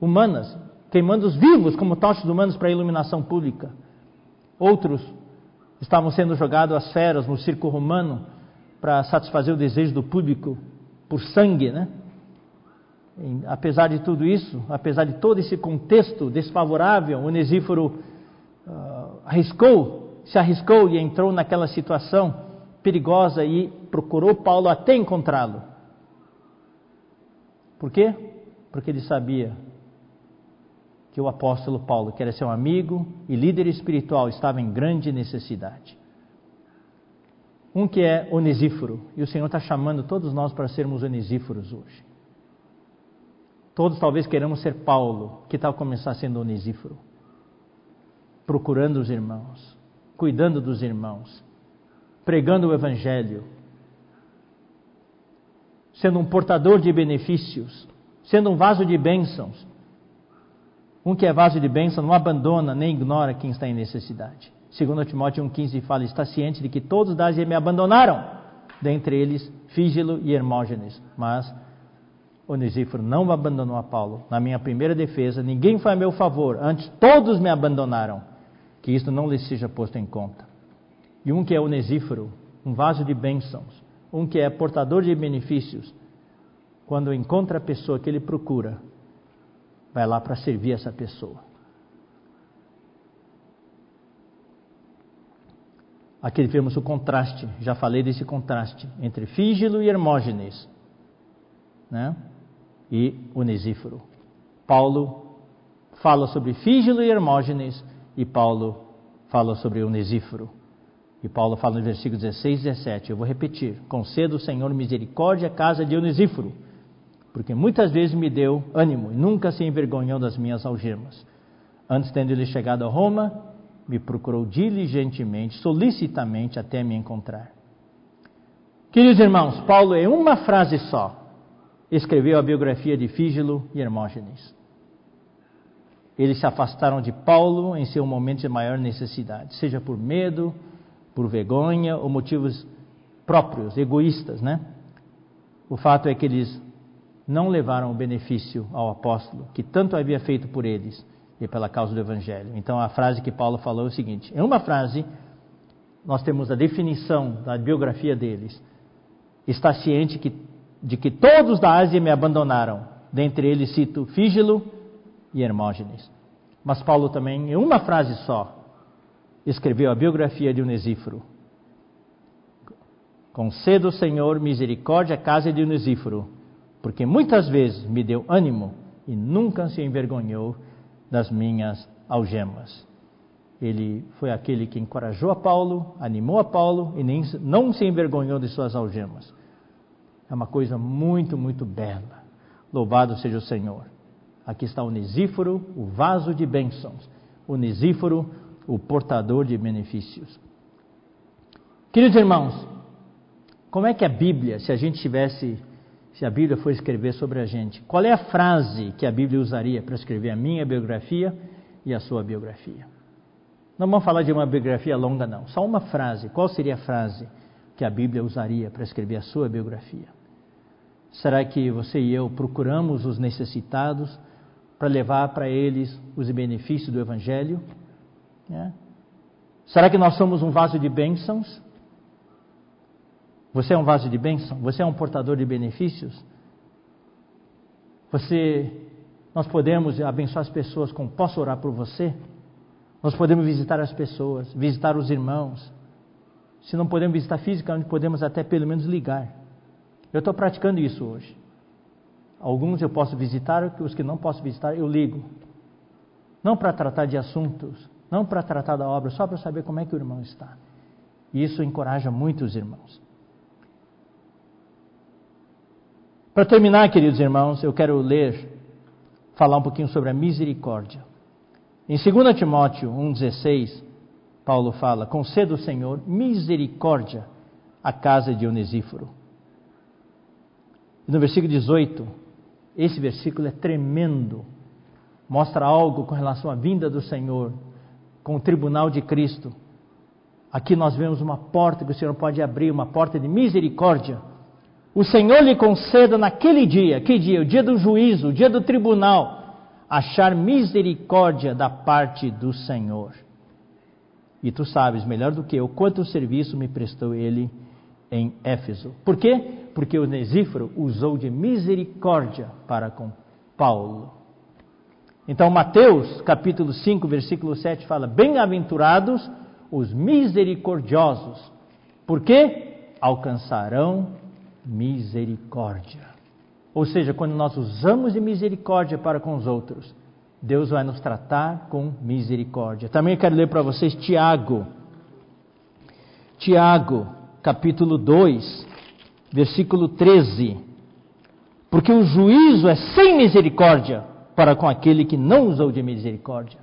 humanas, queimando os vivos como tochas humanas para a iluminação pública. Outros estavam sendo jogados às feras no circo romano para satisfazer o desejo do público por sangue, né? E, apesar de tudo isso, apesar de todo esse contexto desfavorável, Onesíforo uh, arriscou, se arriscou e entrou naquela situação perigosa e procurou Paulo até encontrá-lo. Por quê? Porque ele sabia que o apóstolo Paulo, que era seu amigo e líder espiritual, estava em grande necessidade. Um que é onesíforo, e o Senhor está chamando todos nós para sermos onesíforos hoje. Todos talvez queiramos ser Paulo, que tal começar sendo onesíforo? Procurando os irmãos, cuidando dos irmãos, pregando o Evangelho, sendo um portador de benefícios, sendo um vaso de bênçãos. Um que é vaso de bênção não abandona nem ignora quem está em necessidade. Segundo Timóteo 1,15 fala, está ciente de que todos da Ásia me abandonaram, dentre eles Fígilo e Hermógenes, mas Onesíforo não abandonou a Paulo. Na minha primeira defesa, ninguém foi a meu favor, antes todos me abandonaram. Que isto não lhes seja posto em conta. E um que é Onesíforo, um vaso de bênçãos, um que é portador de benefícios, quando encontra a pessoa que ele procura, vai lá para servir essa pessoa. Aqui vemos o contraste, já falei desse contraste entre Fígilo e Hermógenes né? e Onesíforo. Paulo fala sobre Fígilo e Hermógenes e Paulo fala sobre Onesíforo. E Paulo fala no versículo 16 e 17, eu vou repetir: Conceda o Senhor misericórdia à casa de Onesíforo, porque muitas vezes me deu ânimo e nunca se envergonhou das minhas algemas. Antes, tendo ele chegado a Roma, me procurou diligentemente, solicitamente até me encontrar. Queridos irmãos, Paulo, em uma frase só, escreveu a biografia de Fígilo e Hermógenes. Eles se afastaram de Paulo em seu momento de maior necessidade, seja por medo, por vergonha ou motivos próprios, egoístas, né? O fato é que eles não levaram o benefício ao apóstolo, que tanto havia feito por eles e pela causa do Evangelho. Então a frase que Paulo falou é o seguinte: em uma frase, nós temos a definição da biografia deles. Está ciente que, de que todos da Ásia me abandonaram, dentre eles cito Fígilo e Hermógenes. Mas Paulo também, em uma frase só, escreveu a biografia de Unesíforo. Conceda o Senhor misericórdia à casa de Unesíforo, porque muitas vezes me deu ânimo e nunca se envergonhou das minhas algemas. Ele foi aquele que encorajou a Paulo, animou a Paulo e nem, não se envergonhou de suas algemas. É uma coisa muito, muito bela. Louvado seja o Senhor. Aqui está o Onesíforo, o vaso de bênçãos. O Onesíforo, o portador de benefícios. Queridos irmãos, como é que a Bíblia, se a gente tivesse se a Bíblia for escrever sobre a gente, qual é a frase que a Bíblia usaria para escrever a minha biografia e a sua biografia? Não vamos falar de uma biografia longa, não. Só uma frase. Qual seria a frase que a Bíblia usaria para escrever a sua biografia? Será que você e eu procuramos os necessitados para levar para eles os benefícios do Evangelho? É. Será que nós somos um vaso de bênçãos? Você é um vaso de bênção? Você é um portador de benefícios? Você, nós podemos abençoar as pessoas com posso orar por você? Nós podemos visitar as pessoas, visitar os irmãos. Se não podemos visitar fisicamente, podemos até pelo menos ligar. Eu estou praticando isso hoje. Alguns eu posso visitar, os que não posso visitar, eu ligo. Não para tratar de assuntos, não para tratar da obra, só para saber como é que o irmão está. E isso encoraja muito os irmãos. Para terminar, queridos irmãos, eu quero ler, falar um pouquinho sobre a misericórdia. Em 2 Timóteo 1,16, Paulo fala: Conceda o Senhor misericórdia à casa de Onesíforo. E no versículo 18, esse versículo é tremendo, mostra algo com relação à vinda do Senhor, com o tribunal de Cristo. Aqui nós vemos uma porta que o Senhor pode abrir, uma porta de misericórdia o Senhor lhe conceda naquele dia, que dia? O dia do juízo, o dia do tribunal, achar misericórdia da parte do Senhor. E tu sabes melhor do que eu quanto serviço me prestou ele em Éfeso. Por quê? Porque o Nesíforo usou de misericórdia para com Paulo. Então, Mateus, capítulo 5, versículo 7 fala: Bem-aventurados os misericordiosos. Por quê? alcançarão misericórdia. Ou seja, quando nós usamos de misericórdia para com os outros, Deus vai nos tratar com misericórdia. Também quero ler para vocês Tiago. Tiago, capítulo 2, versículo 13. Porque o juízo é sem misericórdia para com aquele que não usou de misericórdia.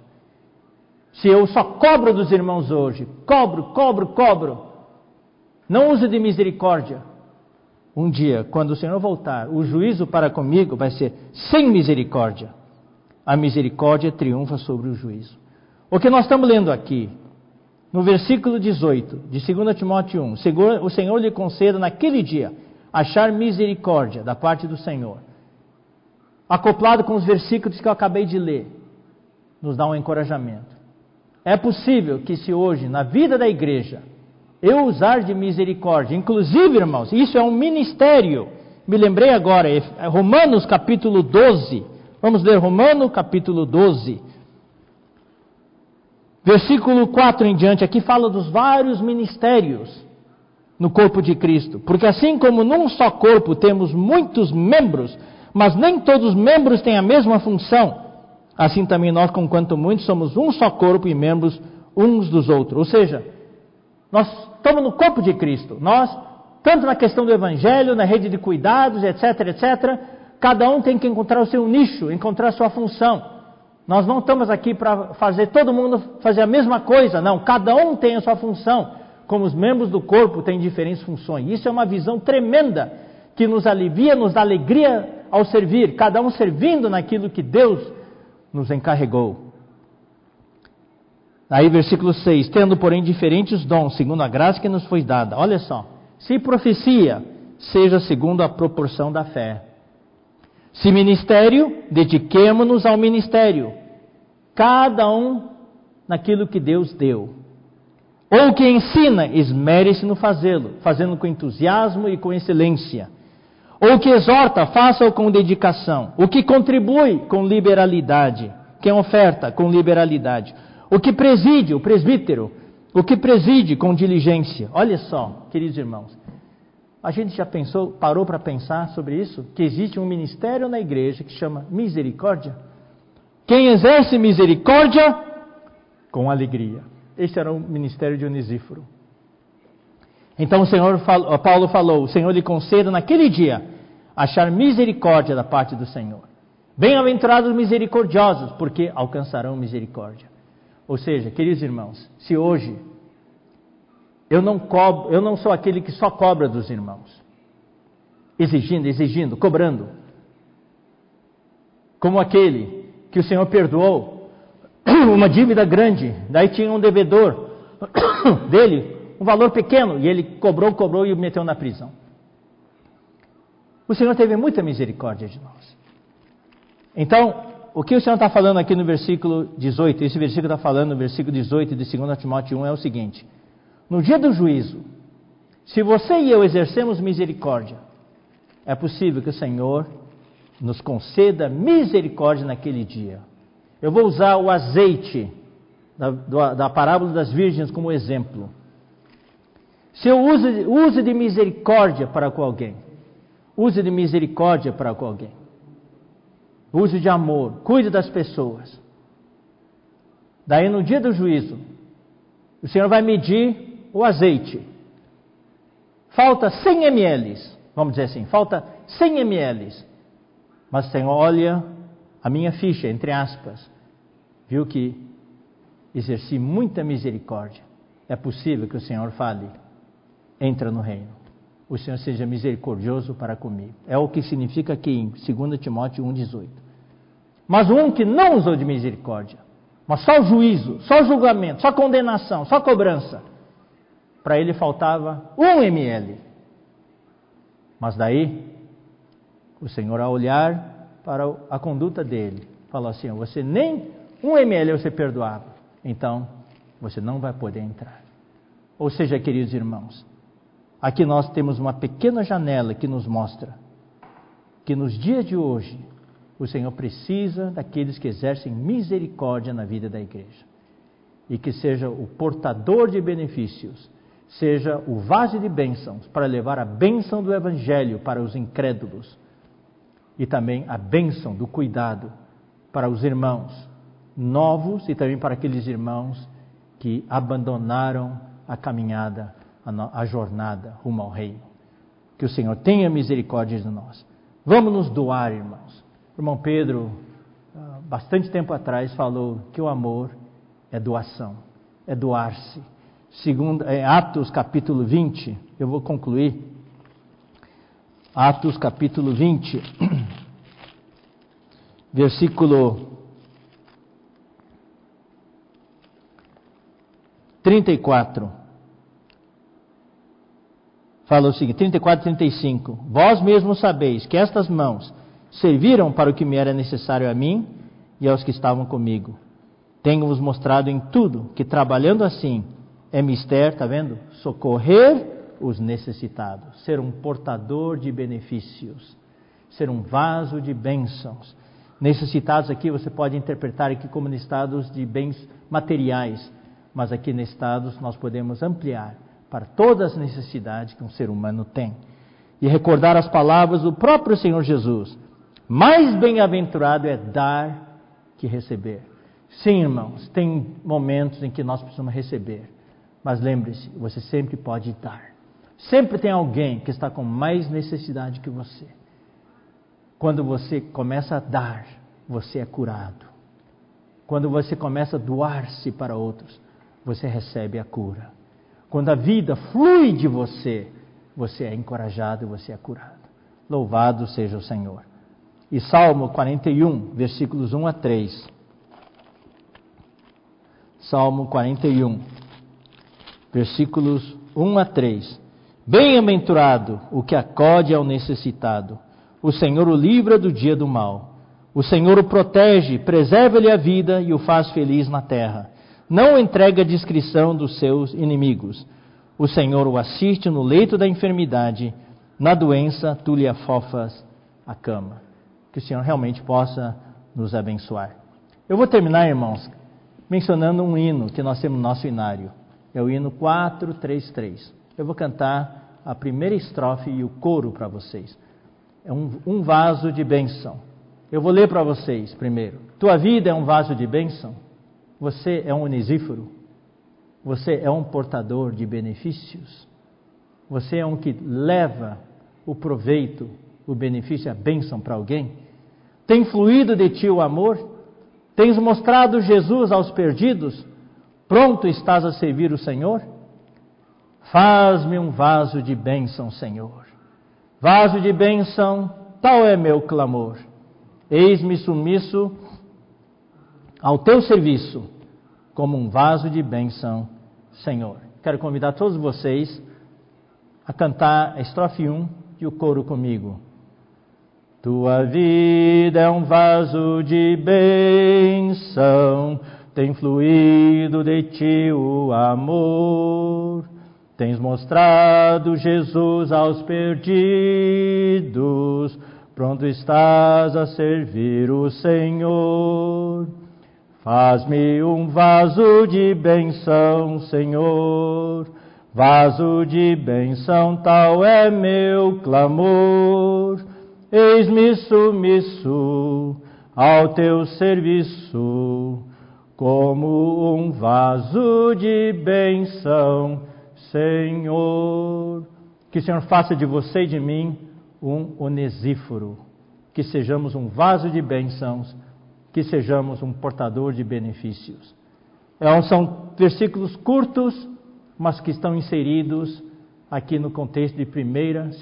Se eu só cobro dos irmãos hoje, cobro, cobro, cobro, não uso de misericórdia, um dia, quando o Senhor voltar, o juízo para comigo vai ser sem misericórdia. A misericórdia triunfa sobre o juízo. O que nós estamos lendo aqui, no versículo 18 de 2 Timóteo 1, o Senhor lhe conceda naquele dia achar misericórdia da parte do Senhor. Acoplado com os versículos que eu acabei de ler, nos dá um encorajamento. É possível que se hoje, na vida da igreja, eu usar de misericórdia, inclusive, irmãos, isso é um ministério. Me lembrei agora, é Romanos capítulo 12. Vamos ler Romanos capítulo 12. Versículo 4 em diante, aqui fala dos vários ministérios no corpo de Cristo. Porque assim como num só corpo temos muitos membros, mas nem todos os membros têm a mesma função, assim também nós, com quanto muitos, somos um só corpo e membros uns dos outros. Ou seja, nós estamos no corpo de Cristo. Nós, tanto na questão do Evangelho, na rede de cuidados, etc, etc, cada um tem que encontrar o seu nicho, encontrar a sua função. Nós não estamos aqui para fazer todo mundo fazer a mesma coisa, não. Cada um tem a sua função como os membros do corpo têm diferentes funções. Isso é uma visão tremenda que nos alivia, nos dá alegria ao servir, cada um servindo naquilo que Deus nos encarregou. Aí, versículo 6: Tendo, porém, diferentes dons, segundo a graça que nos foi dada. Olha só. Se profecia, seja segundo a proporção da fé. Se ministério, dediquemo-nos ao ministério. Cada um naquilo que Deus deu. Ou que ensina, esmere-se no fazê-lo, fazendo com entusiasmo e com excelência. Ou que exorta, faça-o com dedicação. O que contribui, com liberalidade. Quem oferta, com liberalidade. O que preside, o presbítero. O que preside, com diligência. Olha só, queridos irmãos. A gente já pensou, parou para pensar sobre isso? Que existe um ministério na igreja que chama misericórdia. Quem exerce misericórdia, com alegria. Este era o ministério de Onisíforo. Então o Senhor Paulo falou: o Senhor lhe conceda naquele dia achar misericórdia da parte do Senhor. Bem-aventurados misericordiosos, porque alcançarão misericórdia. Ou seja, queridos irmãos, se hoje eu não, cobro, eu não sou aquele que só cobra dos irmãos, exigindo, exigindo, cobrando, como aquele que o Senhor perdoou uma dívida grande, daí tinha um devedor dele, um valor pequeno, e ele cobrou, cobrou e o meteu na prisão. O Senhor teve muita misericórdia de nós. Então, o que o Senhor está falando aqui no versículo 18, esse versículo está falando no versículo 18 de 2 Timóteo 1 é o seguinte: No dia do juízo, se você e eu exercemos misericórdia, é possível que o Senhor nos conceda misericórdia naquele dia. Eu vou usar o azeite da, da parábola das virgens como exemplo. Se eu use, use de misericórdia para com alguém, use de misericórdia para com alguém, use de amor, cuide das pessoas. Daí no dia do juízo, o Senhor vai medir o azeite. Falta 100 ml, vamos dizer assim, falta 100 ml. Mas o Senhor olha a minha ficha, entre aspas, viu que exerci muita misericórdia. É possível que o Senhor fale: entra no reino. O Senhor seja misericordioso para comigo. É o que significa aqui em 2 Timóteo 1,18. Mas um que não usou de misericórdia, mas só juízo, só julgamento, só condenação, só cobrança, para ele faltava um ml. Mas daí, o Senhor, ao olhar para a conduta dele. Falou assim: você nem um ml você perdoava, então você não vai poder entrar. Ou seja, queridos irmãos, aqui nós temos uma pequena janela que nos mostra que nos dias de hoje o Senhor precisa daqueles que exercem misericórdia na vida da igreja e que seja o portador de benefícios seja o vaso de bênçãos para levar a bênção do Evangelho para os incrédulos e também a bênção do cuidado para os irmãos novos e também para aqueles irmãos que abandonaram a caminhada, a, jornada rumo ao reino. Que o Senhor tenha misericórdia de nós. Vamos nos doar, irmãos. O irmão Pedro, bastante tempo atrás, falou que o amor é doação, é doar-se. Segundo, é, Atos capítulo 20, eu vou concluir. Atos capítulo 20, versículo 34. Fala o seguinte, 34 e 35. Vós mesmos sabeis que estas mãos serviram para o que me era necessário a mim e aos que estavam comigo. Tenho-vos mostrado em tudo que trabalhando assim é mister, está vendo? Socorrer os necessitados, ser um portador de benefícios, ser um vaso de bênçãos. Necessitados aqui você pode interpretar aqui como necessitados de bens materiais, mas aqui necessitados nós podemos ampliar para todas as necessidades que um ser humano tem. E recordar as palavras do próprio Senhor Jesus: mais bem-aventurado é dar que receber. Sim, irmãos, tem momentos em que nós precisamos receber, mas lembre-se, você sempre pode dar. Sempre tem alguém que está com mais necessidade que você. Quando você começa a dar, você é curado. Quando você começa a doar-se para outros, você recebe a cura. Quando a vida flui de você, você é encorajado e você é curado. Louvado seja o Senhor. E Salmo 41, versículos 1 a 3. Salmo 41, versículos 1 a 3. Bem-aventurado o que acode ao necessitado. O Senhor o livra do dia do mal. O Senhor o protege, preserva-lhe a vida e o faz feliz na terra. Não entrega a discrição dos seus inimigos. O Senhor o assiste no leito da enfermidade. Na doença, tu lhe afofas a cama. Que o Senhor realmente possa nos abençoar. Eu vou terminar, irmãos, mencionando um hino que nós temos no nosso inário. É o hino 433. Eu vou cantar a primeira estrofe e o coro para vocês. É um, um vaso de bênção. Eu vou ler para vocês primeiro. Tua vida é um vaso de bênção. Você é um onisífero. Você é um portador de benefícios. Você é um que leva o proveito, o benefício, a bênção para alguém. Tem fluído de ti o amor? Tens mostrado Jesus aos perdidos? Pronto estás a servir o Senhor? Faz-me um vaso de bênção, Senhor. Vaso de bênção, tal é meu clamor. Eis-me sumiço ao teu serviço, como um vaso de bênção, Senhor. Quero convidar todos vocês a cantar a estrofe 1 e o coro comigo. Tua vida é um vaso de bênção, tem fluído de ti o amor. Tens mostrado Jesus aos perdidos, pronto estás a servir o Senhor. Faz-me um vaso de benção, Senhor, vaso de benção, tal é meu clamor. Eis-me sumiço ao teu serviço, como um vaso de benção Senhor. Que o Senhor faça de você e de mim um onesíforo, que sejamos um vaso de bênçãos, que sejamos um portador de benefícios. É são versículos curtos, mas que estão inseridos aqui no contexto de 1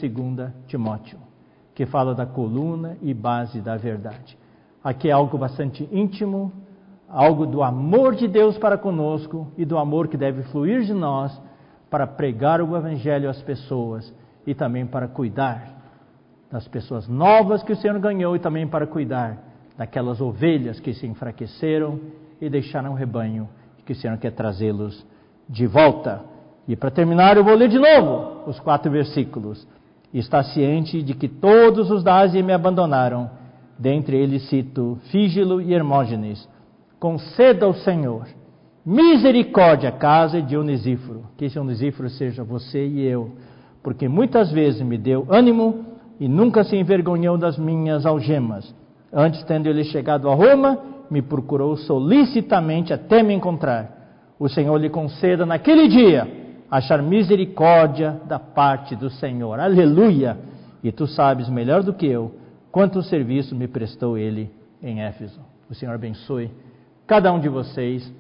e 2 Timóteo, que fala da coluna e base da verdade. Aqui é algo bastante íntimo, algo do amor de Deus para conosco e do amor que deve fluir de nós para pregar o Evangelho às pessoas e também para cuidar das pessoas novas que o Senhor ganhou e também para cuidar daquelas ovelhas que se enfraqueceram e deixaram o rebanho que o Senhor quer trazê-los de volta. E para terminar, eu vou ler de novo os quatro versículos. Está ciente de que todos os da Ásia me abandonaram, dentre eles cito Fígilo e Hermógenes. Conceda ao Senhor misericórdia à casa de Onesíforo. Que esse Onesíforo seja você e eu, porque muitas vezes me deu ânimo e nunca se envergonhou das minhas algemas. Antes, tendo ele chegado a Roma, me procurou solicitamente até me encontrar. O Senhor lhe conceda naquele dia achar misericórdia da parte do Senhor. Aleluia! E tu sabes melhor do que eu quanto serviço me prestou ele em Éfeso. O Senhor abençoe cada um de vocês.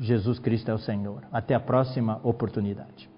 Jesus Cristo é o Senhor. Até a próxima oportunidade.